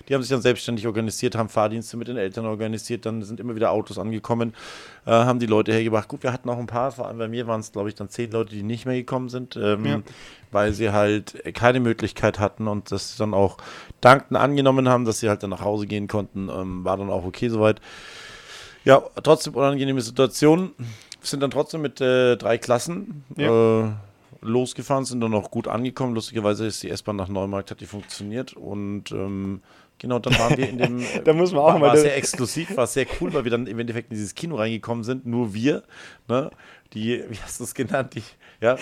die haben sich dann selbstständig organisiert, haben Fahrdienste mit den Eltern organisiert, dann sind immer wieder Autos angekommen, äh, haben die Leute hergebracht. Gut, wir hatten auch ein paar, vor allem bei mir waren es, glaube ich, dann zehn Leute, die nicht mehr gekommen sind, ähm, Ja. weil sie halt keine Möglichkeit hatten und das dann auch dankten angenommen haben, dass sie halt dann nach Hause gehen konnten. Ähm, war dann auch okay soweit. Ja, trotzdem unangenehme Situation. Wir sind dann trotzdem mit äh, drei Klassen äh, losgefahren, sind dann auch gut angekommen. Lustigerweise ist die S-Bahn nach Neumarkt, hat die funktioniert. Und ähm, genau, dann waren wir in dem. Da muss man auch war, mal- War sehr exklusiv, war sehr cool, weil wir dann im Endeffekt in dieses Kino reingekommen sind. Nur wir, ne? Die, wie hast du es genannt? Die, ja,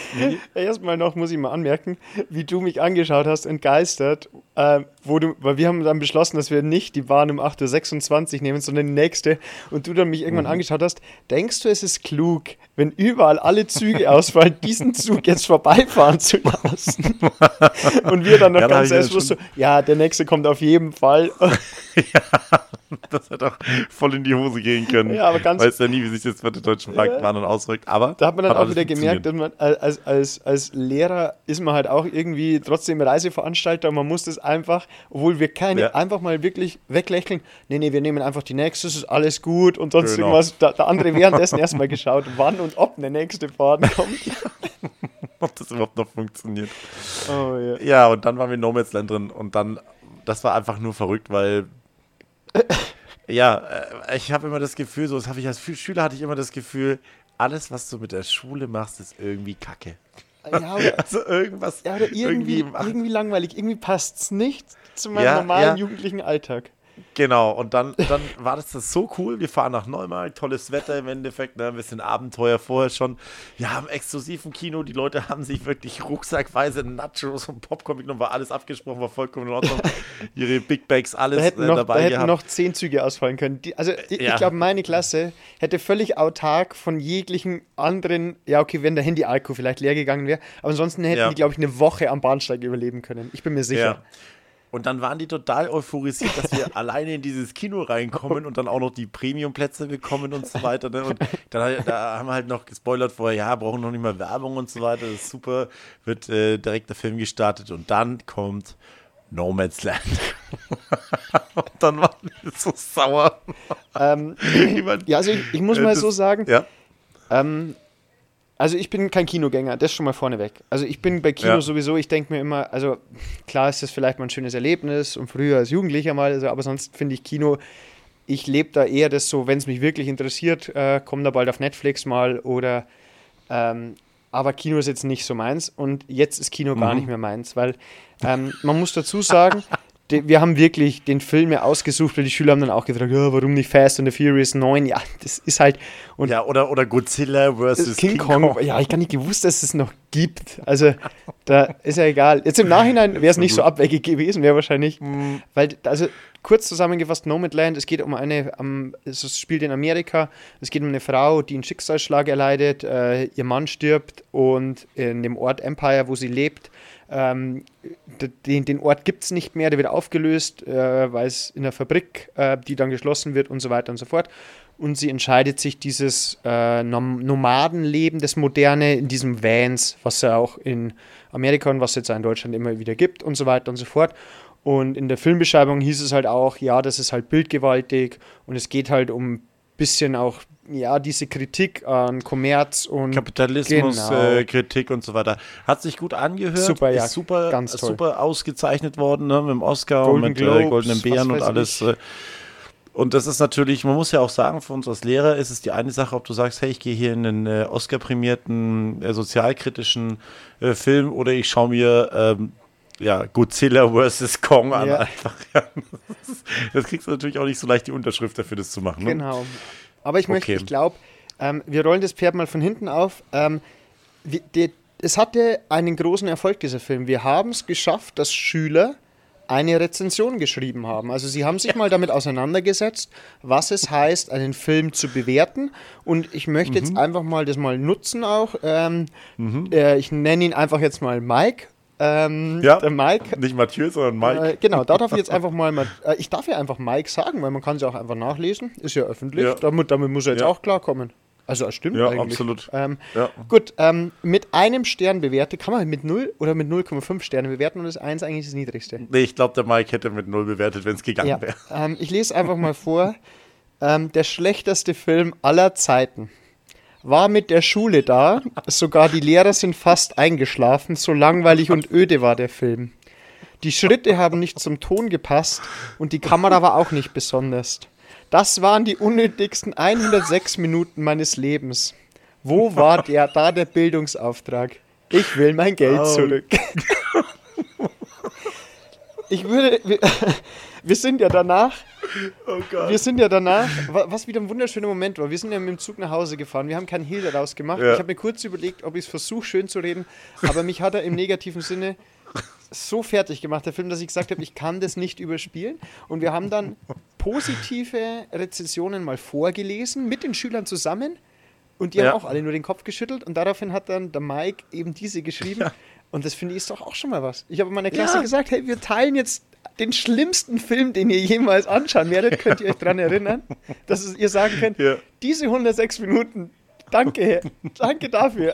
Erstmal noch muss ich mal anmerken, wie du mich angeschaut hast, entgeistert, äh, wo du, weil wir haben dann beschlossen, dass wir nicht die Bahn um 8.26 Uhr nehmen, sondern die nächste. Und du dann mich Mhm. irgendwann angeschaut hast, denkst du, es ist klug, wenn überall alle Züge ausfallen, diesen Zug jetzt vorbeifahren zu lassen? Und wir dann noch Ja, da ganz ich ja selbstbewusst so, ja, der nächste kommt auf jeden Fall. das hätte auch voll in die Hose gehen können. Ja, aber ganz- Weiß ja nie, wie sich das für den deutschen Marktplan dann auswirkt. Aber Da hat man dann auch alles wieder gemerkt, man als, als, als Lehrer ist man halt auch irgendwie trotzdem Reiseveranstalter und man muss das einfach, obwohl wir keine, Ja. einfach mal wirklich weglächeln. Nee, nee, wir nehmen einfach die nächste, es ist alles gut und sonst Genau. irgendwas. Da, der andere währenddessen erstmal geschaut, wann und ob eine nächste Fahrt kommt. ob das überhaupt noch funktioniert. Oh, ja. Ja, und dann waren wir in No Man's Land drin und dann, das war einfach nur verrückt, weil, ja, äh, ich habe immer das Gefühl, so das habe ich als Schü- Schüler hatte ich immer das Gefühl, alles, was du mit der Schule machst, ist irgendwie Kacke. Ja, Also irgendwas, ja, irgendwie, irgendwie, irgendwie, langweilig, irgendwie passt es nicht zu meinem Ja, normalen ja. jugendlichen Alltag. Genau, und dann, dann war das, das so cool. Wir fahren nach Neumarkt, tolles Wetter im Endeffekt, ne? ein bisschen Abenteuer vorher schon. Wir haben exklusiv im Kino, die Leute haben sich wirklich rucksackweise Nachos und Popcorn mitgenommen, war alles abgesprochen, war vollkommen in Ordnung. Ihre Big Bags, alles Da hätten äh, noch, dabei da hätten gehabt. noch zehn Züge ausfallen können. Die, also ich, Ja. ich glaube, meine Klasse hätte völlig autark von jeglichen anderen, ja okay, wenn der Handy-Alko vielleicht leer gegangen wäre, aber ansonsten hätten Ja. die, glaube ich, eine Woche am Bahnsteig überleben können. Ich bin mir sicher. Ja. Und dann waren die total euphorisiert, dass wir alleine in dieses Kino reinkommen und dann auch noch die Premium-Plätze bekommen und so weiter. Ne? Und dann, da haben wir halt noch gespoilert vorher, ja, brauchen noch nicht mal Werbung und so weiter. Das ist super. Wird äh, direkt der Film gestartet und dann kommt No Man's Land. und dann waren wir so sauer. Ähm, Über- ja, also ich, ich muss Äh, mal das- so sagen, Ja, ähm, also ich bin kein Kinogänger, das schon mal vorneweg. Also ich bin bei Kino Ja. sowieso, ich denke mir immer, also klar ist das vielleicht mal ein schönes Erlebnis und früher als Jugendlicher mal, also, aber sonst finde ich Kino, ich lebe da eher das so, wenn es mich wirklich interessiert, äh, komm da bald auf Netflix mal oder ähm, aber Kino ist jetzt nicht so meins und jetzt ist Kino gar nicht mehr meins, weil ähm, man muss dazu sagen, wir haben wirklich den Film ja ausgesucht, weil die Schüler haben dann auch gefragt, ja, warum nicht Fast and the Furious 9? Ja, das ist halt und ja oder, oder Godzilla versus King, Kong, ja, ich gar nicht gewusst, dass es noch gibt. Also, da ist ja egal. Jetzt im Nachhinein wäre es nicht so abwegig gewesen, wäre wahrscheinlich, weil, also kurz zusammengefasst, Nomadland, es geht um eine, um, es spielt in Amerika, es geht um eine Frau, die einen Schicksalsschlag erleidet, äh, ihr Mann stirbt und in dem Ort Empire, wo sie lebt, ähm, den, den Ort gibt es nicht mehr, der wird aufgelöst, äh, weil es in der Fabrik, äh, die dann geschlossen wird und so weiter und so fort. Und sie entscheidet sich, dieses äh, Nom Nomadenleben, das Moderne, in diesem Vans, was es auch in Amerika und was es jetzt auch in Deutschland immer wieder gibt und so weiter und so fort. Und in der Filmbeschreibung hieß es halt auch, ja, das ist halt bildgewaltig und es geht halt um bisschen auch, ja, diese Kritik an Kommerz und Kapitalismus, Genau. äh, Kritik und so weiter. Hat sich gut angehört. Super, ja, Ist super, ganz toll. super ausgezeichnet worden, ne, mit dem Oscar Golden und mit Globes, äh, Goldenen Bären und alles. ich. Äh, und das ist natürlich, man muss ja auch sagen, für uns als Lehrer ist es die eine Sache, ob du sagst, hey, ich gehe hier in einen äh, Oscar-prämierten, äh, sozialkritischen äh, Film oder ich schaue mir ähm, ja, Godzilla vs. Kong an. Ja. Einfach, ja. Das, das kriegst du natürlich auch nicht so leicht die Unterschrift dafür, das zu machen. Ne? Genau. Aber ich möchte, Okay. ich glaube, ähm, wir rollen das Pferd mal von hinten auf. Ähm, wir, der, es hatte einen großen Erfolg, dieser Film. Wir haben es geschafft, dass Schüler eine Rezension geschrieben haben. Also sie haben sich mal damit auseinandergesetzt, was es heißt, einen Film zu bewerten. Und ich möchte Mhm. jetzt einfach mal das mal nutzen auch. Ähm, äh, ich nenne ihn einfach jetzt mal Mike. Ähm, Ja. Der Mike Nicht Mathieu, sondern Mike. äh, genau, da darf ich jetzt einfach mal, äh, ich darf ja einfach Mike sagen, weil man kann es ja auch einfach nachlesen, ist ja öffentlich, Ja. Damit, damit muss er jetzt Ja. auch klarkommen. Also es stimmt Ja, eigentlich. absolut. Ähm, Ja. Gut, ähm, mit einem Stern bewertet, kann man mit 0 oder mit 0,5 Sterne bewerten und das 1 eigentlich das niedrigste. Nee, ich glaube, der Mike hätte mit null bewertet, wenn es gegangen Ja, wäre. ähm, ich lese einfach mal vor. Ähm, der schlechteste Film aller Zeiten. War mit der Schule da, sogar die Lehrer sind fast eingeschlafen, so langweilig und öde war der Film. Die Schritte haben nicht zum Ton gepasst und die Kamera war auch nicht besonders. Das waren die unnötigsten 106 Minuten meines Lebens. Wo war der, da der Bildungsauftrag? Ich will mein Geld Oh. Ich würde, wir, wir sind ja danach, Oh Gott. wir sind ja danach, wa- was wieder ein wunderschöner Moment war. Wir sind ja mit dem Zug nach Hause gefahren. Wir haben keinen Hehl daraus gemacht. Ja. Ich habe mir kurz überlegt, ob ich es versuche, schön zu reden. Aber mich hat er im negativen Sinne so fertig gemacht, der Film, dass ich gesagt habe, ich kann das nicht überspielen. Und wir haben dann positive Rezensionen mal vorgelesen, mit den Schülern zusammen. Und die Ja. haben auch alle nur den Kopf geschüttelt. Und daraufhin hat dann der Mike eben diese geschrieben. Und das finde ich ist doch auch schon mal was. Ich habe meiner Klasse Ja. gesagt, hey, wir teilen jetzt den schlimmsten Film, den ihr jemals anschauen werdet, könnt ihr euch daran erinnern, dass ihr sagen könnt, Ja. diese 106 Minuten, danke, danke dafür.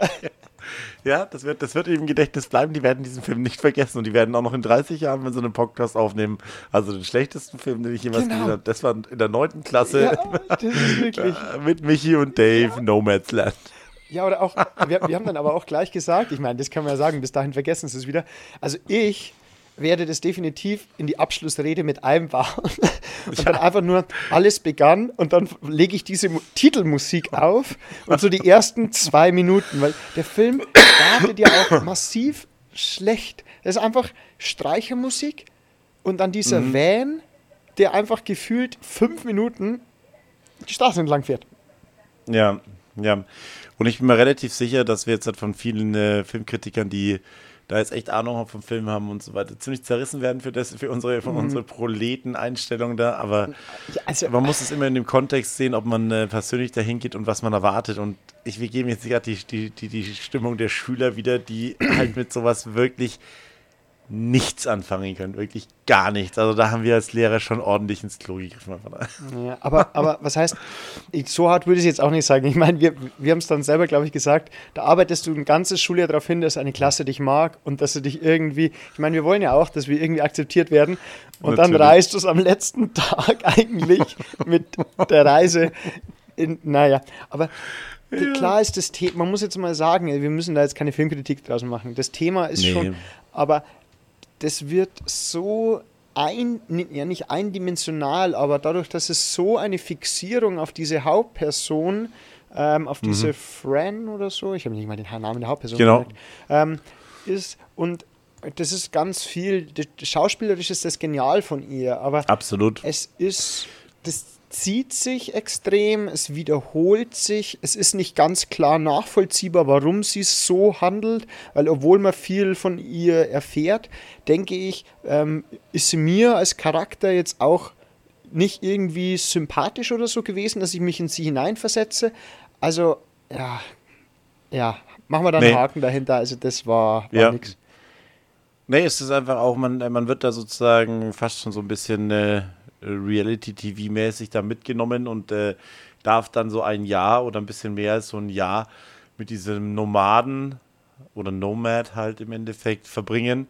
Ja, das wird, das wird im Gedächtnis bleiben. Die werden diesen Film nicht vergessen und die werden auch noch in 30 Jahren, wenn sie einen Podcast aufnehmen, also den schlechtesten Film, den ich jemals Genau. gesehen habe, das war in der neunten Klasse Ja, das ist wirklich. äh, mit Michi und Dave, Nomadsland. Ja, oder auch, wir, wir haben dann aber auch gleich gesagt, ich meine, das kann man ja sagen, bis dahin vergessen sie es wieder. Also ich werde das definitiv in die Abschlussrede mit einbauen. Und dann einfach nur, alles begann und dann lege ich diese Mu- Titelmusik auf und so die ersten zwei Minuten, weil der Film startet ja auch massiv schlecht. Das ist einfach Streichermusik und dann dieser Van, der einfach gefühlt fünf Minuten die Straße entlang fährt. Ja, ja. Und ich bin mir relativ sicher, dass wir jetzt halt von vielen äh, Filmkritikern, die da jetzt echt Ahnung vom Film haben und so weiter, ziemlich zerrissen werden für das, für unsere, von unsere Proleten-Einstellung da. Aber Ja, also, man muss es immer in dem Kontext sehen, ob man äh, persönlich dahin geht und was man erwartet. Und ich, wir geben jetzt gerade die, die, die, die Stimmung der Schüler wieder, die halt mit sowas wirklich nichts anfangen können. Wirklich gar nichts. Also da haben wir als Lehrer schon ordentlich ins Klo gegriffen. Ja, aber, aber was heißt, ich, so hart würde ich es jetzt auch nicht sagen. Ich meine, wir, wir haben es dann selber, glaube ich, gesagt, da arbeitest du ein ganzes Schuljahr darauf hin, dass eine Klasse dich mag und dass sie dich irgendwie, ich meine, wir wollen ja auch, dass wir irgendwie akzeptiert werden und dann Natürlich. reißt du es am letzten Tag eigentlich mit der Reise in, naja, aber klar ist das Thema, man muss jetzt mal sagen, wir müssen da jetzt keine Filmkritik draußen machen. Das Thema ist Nee. schon, aber das wird so ein, ja nicht eindimensional, aber dadurch, dass es so eine Fixierung auf diese Hauptperson, ähm, auf diese Fran oder so, ich habe nicht mal den Namen der Hauptperson Genau. gemerkt, ähm, ist und das ist ganz viel, das, schauspielerisch ist das genial von ihr, aber Absolut. es ist, das zieht sich extrem, es wiederholt sich, es ist nicht ganz klar nachvollziehbar, warum sie so handelt, weil obwohl man viel von ihr erfährt, denke ich, ähm, ist sie mir als Charakter jetzt auch nicht irgendwie sympathisch oder so gewesen, dass ich mich in sie hineinversetze. Also, ja, ja, machen wir dann Nee. einen Haken dahinter, also das war, war Ja. nix. Nee, es ist einfach auch, man, man wird da sozusagen fast schon so ein bisschen äh, Reality-TV-mäßig da mitgenommen und äh, darf dann so ein Jahr oder ein bisschen mehr als so ein Jahr mit diesem Nomaden oder Nomad halt im Endeffekt verbringen.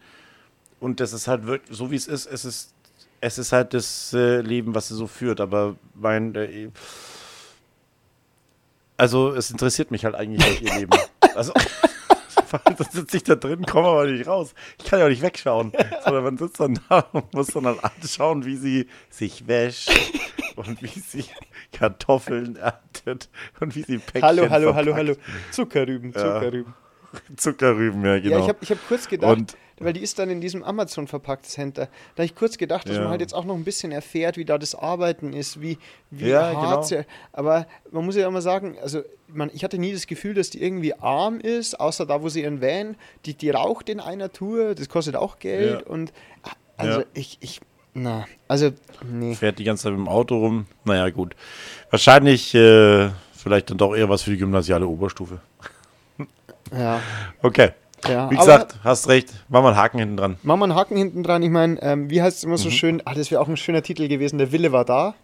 Und das ist halt wirklich, so wie es ist, es ist, es ist halt das äh, Leben, was sie so führt. Aber mein, äh, also es interessiert mich halt eigentlich halt ihr Leben. Also dann sitze ich da drin, komme aber nicht raus. Ich kann ja auch nicht wegschauen. Sondern man sitzt dann da und muss dann halt anschauen, wie sie sich wäscht und wie sie Kartoffeln erntet und wie sie Päckchen Hallo, hallo, hallo, verpackt. hallo. Zuckerrüben, Zuckerrüben. Zuckerrüben, ja, genau. Ja, ich habe ich hab kurz gedacht, Und- weil die ist dann in diesem Amazon verpackt Center. Da habe ich kurz gedacht, dass Ja. man halt jetzt auch noch ein bisschen erfährt, wie da das Arbeiten ist, wie, wie Ja, hart genau. Aber man muss ja immer sagen, also man, ich hatte nie das Gefühl, dass die irgendwie arm ist, außer da, wo sie ihren Van, die, die raucht in einer Tour, das kostet auch Geld. Ja. Und also ich, ich, na, also, nee. Fährt die ganze Zeit mit dem Auto rum. Naja, gut. Wahrscheinlich äh, vielleicht dann doch eher was für die gymnasiale Oberstufe. Ja, Okay. Ja. Wie gesagt, hast recht. Machen wir einen Haken hinten dran. Machen wir einen Haken hinten dran. Ich meine, ähm, wie heißt es immer Mhm. so schön? Ah, das wäre auch ein schöner Titel gewesen. Der Wille war da.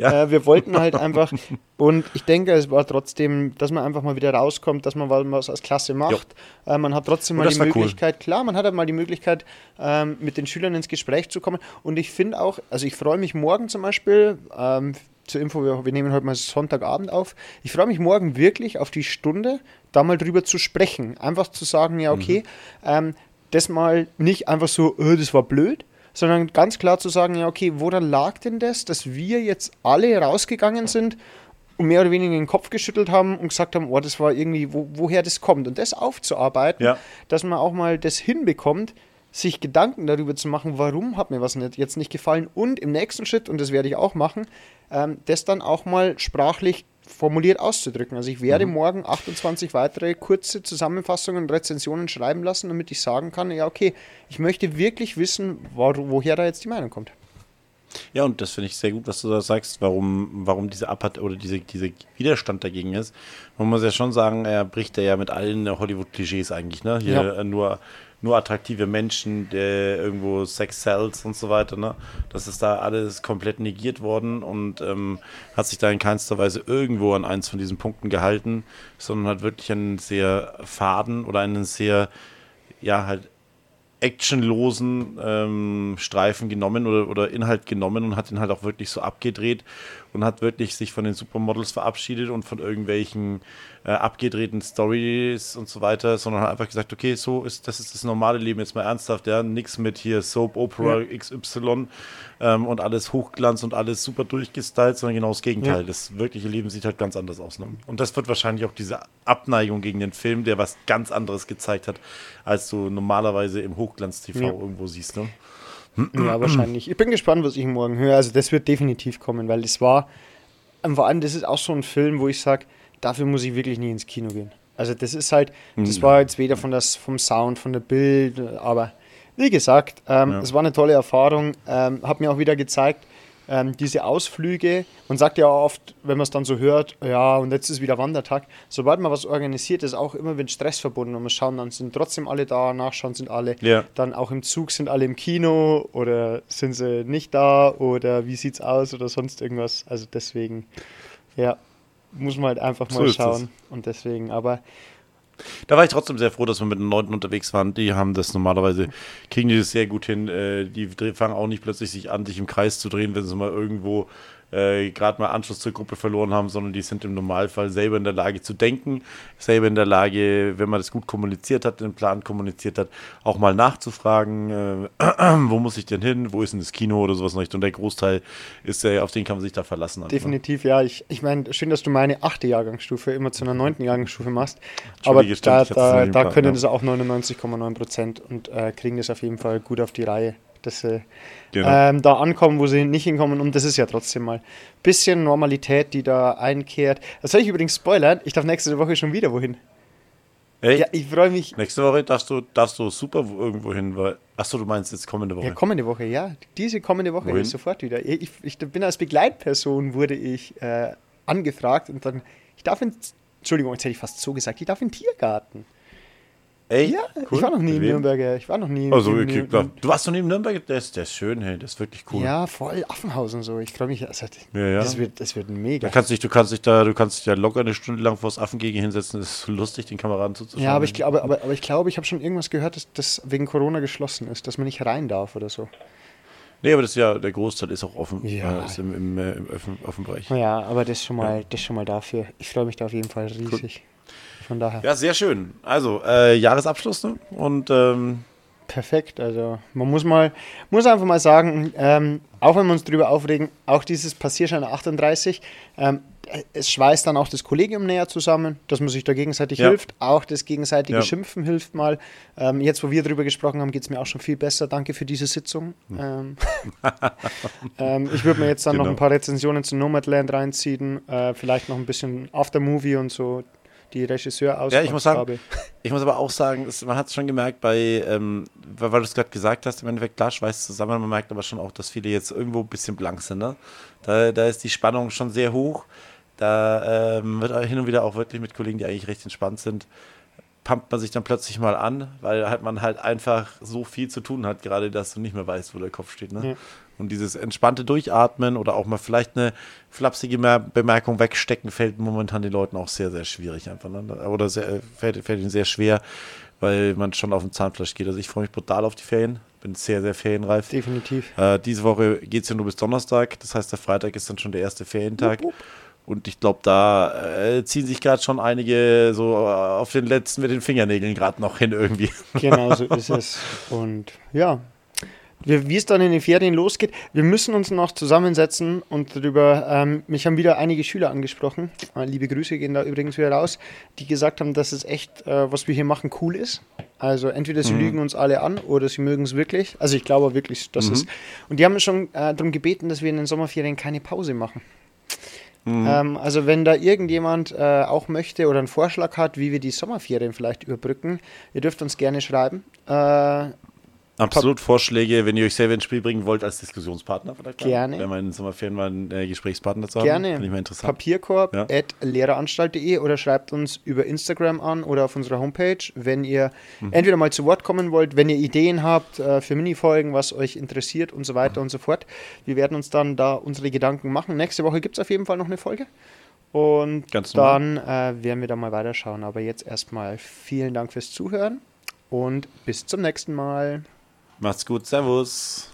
Ja. Äh, wir wollten halt einfach, und ich denke, es war trotzdem, dass man einfach mal wieder rauskommt, dass man was als Klasse macht. Äh, man hat trotzdem mal die war cool. Möglichkeit, klar, man hat halt mal die Möglichkeit, ähm, mit den Schülern ins Gespräch zu kommen. Und ich finde auch, also ich freue mich morgen zum Beispiel, ähm, zur Info, wir, wir nehmen heute mal Sonntagabend auf. Ich freue mich morgen wirklich auf die Stunde, da mal drüber zu sprechen. Einfach zu sagen, ja, okay, ähm, das mal nicht einfach so, äh, das war blöd, sondern ganz klar zu sagen, ja, okay, woran lag denn das, dass wir jetzt alle rausgegangen sind und mehr oder weniger den Kopf geschüttelt haben und gesagt haben, oh, das war irgendwie, wo, woher das kommt. Und das aufzuarbeiten, Ja. dass man auch mal das hinbekommt, sich Gedanken darüber zu machen, warum hat mir was nicht, jetzt nicht gefallen und im nächsten Schritt, und das werde ich auch machen, ähm, das dann auch mal sprachlich formuliert auszudrücken. Also ich werde morgen 28 weitere kurze Zusammenfassungen und Rezensionen schreiben lassen, damit ich sagen kann, ja okay, ich möchte wirklich wissen, wo, woher da jetzt die Meinung kommt. Ja, und das finde ich sehr gut, was du da sagst, warum, warum diese Abhat oder diese, diese Widerstand dagegen ist. Man muss ja schon sagen, er bricht ja mit allen Hollywood-Klischees eigentlich, ne? Hier Ja. nur nur attraktive Menschen, der irgendwo Sex Cells und so weiter, ne? Das ist da alles komplett negiert worden und ähm, hat sich da in keinster Weise irgendwo an eins von diesen Punkten gehalten, sondern hat wirklich einen sehr faden oder einen sehr, ja, halt actionlosen ähm, Streifen genommen oder, oder Inhalt genommen und hat ihn halt auch wirklich so abgedreht und hat wirklich sich von den Supermodels verabschiedet und von irgendwelchen äh, abgedrehten Stories und so weiter, sondern hat einfach gesagt, okay, so ist das ist das normale Leben jetzt mal ernsthaft, ja, nichts mit hier Soap Opera ja. XY ähm, und alles Hochglanz und alles super durchgestylt, sondern genau das Gegenteil. Ja. Das wirkliche Leben sieht halt ganz anders aus. Ne? Und das wird wahrscheinlich auch diese Abneigung gegen den Film, der was ganz anderes gezeigt hat, als du normalerweise im Hochglanz-TV ja. irgendwo siehst. Ne? Ja, wahrscheinlich. Ich bin gespannt, was ich morgen höre. Also das wird definitiv kommen, weil das war, vor allem, das ist auch so ein Film, wo ich sage, dafür muss ich wirklich nie ins Kino gehen. Also das ist halt, das hm. war jetzt weder von das, vom Sound, von der Bild, aber wie gesagt, ähm, ja. es war eine tolle Erfahrung, ähm, hat mir auch wieder gezeigt, ähm, diese Ausflüge. Man sagt ja oft, wenn man es dann so hört, ja, und jetzt ist wieder Wandertag. Sobald man was organisiert, ist auch immer mit Stress verbunden. Und wir schauen, dann sind trotzdem alle da, nachschauen sind alle. Ja. Dann auch im Zug sind alle im Kino oder sind sie nicht da oder wie sieht's aus oder sonst irgendwas. Also deswegen, ja, muss man halt einfach mal so schauen. Und deswegen, aber da war ich trotzdem sehr froh, dass wir mit den Leuten unterwegs waren. Die haben das normalerweise, kriegen die das sehr gut hin. Äh, die fangen auch nicht plötzlich sich an, sich im Kreis zu drehen, wenn sie mal irgendwo äh, gerade mal Anschluss zur Gruppe verloren haben, sondern die sind im Normalfall selber in der Lage zu denken, selber in der Lage, wenn man das gut kommuniziert hat, den Plan kommuniziert hat, auch mal nachzufragen, äh, wo muss ich denn hin, wo ist denn das Kino oder sowas nicht. Und der Großteil ist ja, auf den kann man sich da verlassen. Also. Definitiv, ja. Ich, ich meine, schön, dass du meine achte Jahrgangsstufe immer zu einer neunten Jahrgangsstufe machst. Aber da, da, da können ja. das auch 99,9 Prozent und äh, kriegen das auf jeden Fall gut auf die Reihe dass sie genau. ähm, da ankommen, wo sie nicht hinkommen. Und das ist ja trotzdem mal ein bisschen Normalität, die da einkehrt. Das soll ich übrigens spoilern. Ich darf nächste Woche schon wieder wohin. Hey, ja, ich freue mich. Nächste Woche darfst du, darfst du super irgendwo hin, weil. Achso, du meinst jetzt kommende Woche. Ja, kommende Woche, ja. Diese kommende Woche Wohin? sofort wieder. Ich, ich, bin als Begleitperson, wurde ich äh, angefragt und dann, ich darf in, Entschuldigung, jetzt hätte ich fast so gesagt, ich darf in den Tiergarten. Ey, ja, cool. ich war noch nie in Nürnberg. Ich war noch nie. Also, okay, klar. Du warst noch nie in Nürnberg? Der ist, der ist schön, hey, das ist wirklich cool. Ja, voll Affenhaus und so. Ich freue mich. Also, ja, ja. Das, wird, das wird mega. Da kannst dich, du kannst dich da, du kannst dich ja locker eine Stunde lang vor das Affengegen hinsetzen. Das ist lustig, den Kameraden zuzuschauen. Ja, aber ich glaube, aber, aber ich, glaube, ich habe schon irgendwas gehört, dass das wegen Corona geschlossen ist, dass man nicht rein darf oder so. Nee, aber das ist ja, der Großteil ist auch offen. Ja. Ist im, im, äh, im Offen, Offenbereich. Ja, aber das schon mal, ja. das schon mal dafür. Ich freue mich da auf jeden Fall riesig. Cool. Von daher. Ja, sehr schön. Also, äh, Jahresabschluss ne? und. Ähm Perfekt. Also, man muss mal, muss einfach mal sagen, ähm, auch wenn wir uns darüber aufregen, auch dieses Passierschein 38, ähm, es schweißt dann auch das Kollegium näher zusammen, dass man sich da gegenseitig ja. hilft. Auch das gegenseitige ja. Schimpfen hilft mal. Ähm, jetzt, wo wir darüber gesprochen haben, geht es mir auch schon viel besser. Danke für diese Sitzung. Hm. Ich würde mir jetzt dann genau. noch ein paar Rezensionen zu Nomadland reinziehen. Äh, vielleicht noch ein bisschen Aftermovie und so die Regisseur aus. Ja, ich muss sagen, ich muss aber auch sagen, es, man hat es schon gemerkt bei, ähm, weil, weil du es gerade gesagt hast, im Endeffekt klar schweißt zusammen, man merkt aber schon auch, dass viele jetzt irgendwo ein bisschen blank sind. Ne? Da, da ist die Spannung schon sehr hoch. Da ähm, wird hin und wieder auch wirklich mit Kollegen, die eigentlich recht entspannt sind, pumpt man sich dann plötzlich mal an, weil halt man halt einfach so viel zu tun hat, gerade dass du nicht mehr weißt, wo der Kopf steht. Ne? Ja. Und dieses entspannte Durchatmen oder auch mal vielleicht eine flapsige Bemerkung wegstecken, fällt momentan den Leuten auch sehr, sehr schwierig einfach. Ne? Oder sehr, fällt, fällt ihnen sehr schwer, weil man schon auf dem Zahnfleisch geht. Also ich freue mich brutal auf die Ferien. Bin sehr, sehr ferienreif. Definitiv. Äh, diese Woche geht es ja nur bis Donnerstag. Das heißt, der Freitag ist dann schon der erste Ferientag. Wupp, wupp. Und ich glaube, da äh, ziehen sich gerade schon einige so auf den letzten mit den Fingernägeln gerade noch hin irgendwie. Genau so ist es. Und ja, wie es dann in den Ferien losgeht. Wir müssen uns noch zusammensetzen und darüber, ähm, mich haben wieder einige Schüler angesprochen, äh, liebe Grüße gehen da übrigens wieder raus, die gesagt haben, dass es echt, äh, was wir hier machen, cool ist. Also entweder sie mhm. lügen uns alle an oder sie mögen es wirklich. Also ich glaube wirklich, dass mhm. es. Und die haben schon äh, darum gebeten, dass wir in den Sommerferien keine Pause machen. Mhm. Ähm, also wenn da irgendjemand äh, auch möchte oder einen Vorschlag hat, wie wir die Sommerferien vielleicht überbrücken, ihr dürft uns gerne schreiben. Äh, Absolut Vorschläge, wenn ihr euch selber ins Spiel bringen wollt als Diskussionspartner. Gerne. Wenn man in Sommerferien mal einen äh, Gesprächspartner zu haben. Gerne. Finde ich mal interessant. Papierkorb Ja. at lehreranstalt.de oder schreibt uns über Instagram an oder auf unserer Homepage, wenn ihr Mhm. entweder mal zu Wort kommen wollt, wenn ihr Ideen habt äh, für Minifolgen, was euch interessiert und so weiter und so fort. Wir werden uns dann da unsere Gedanken machen. Nächste Woche gibt es auf jeden Fall noch eine Folge. Und Ganz dann äh, werden wir da mal weiterschauen. Aber jetzt erstmal vielen Dank fürs Zuhören und bis zum nächsten Mal. Macht's gut. Servus.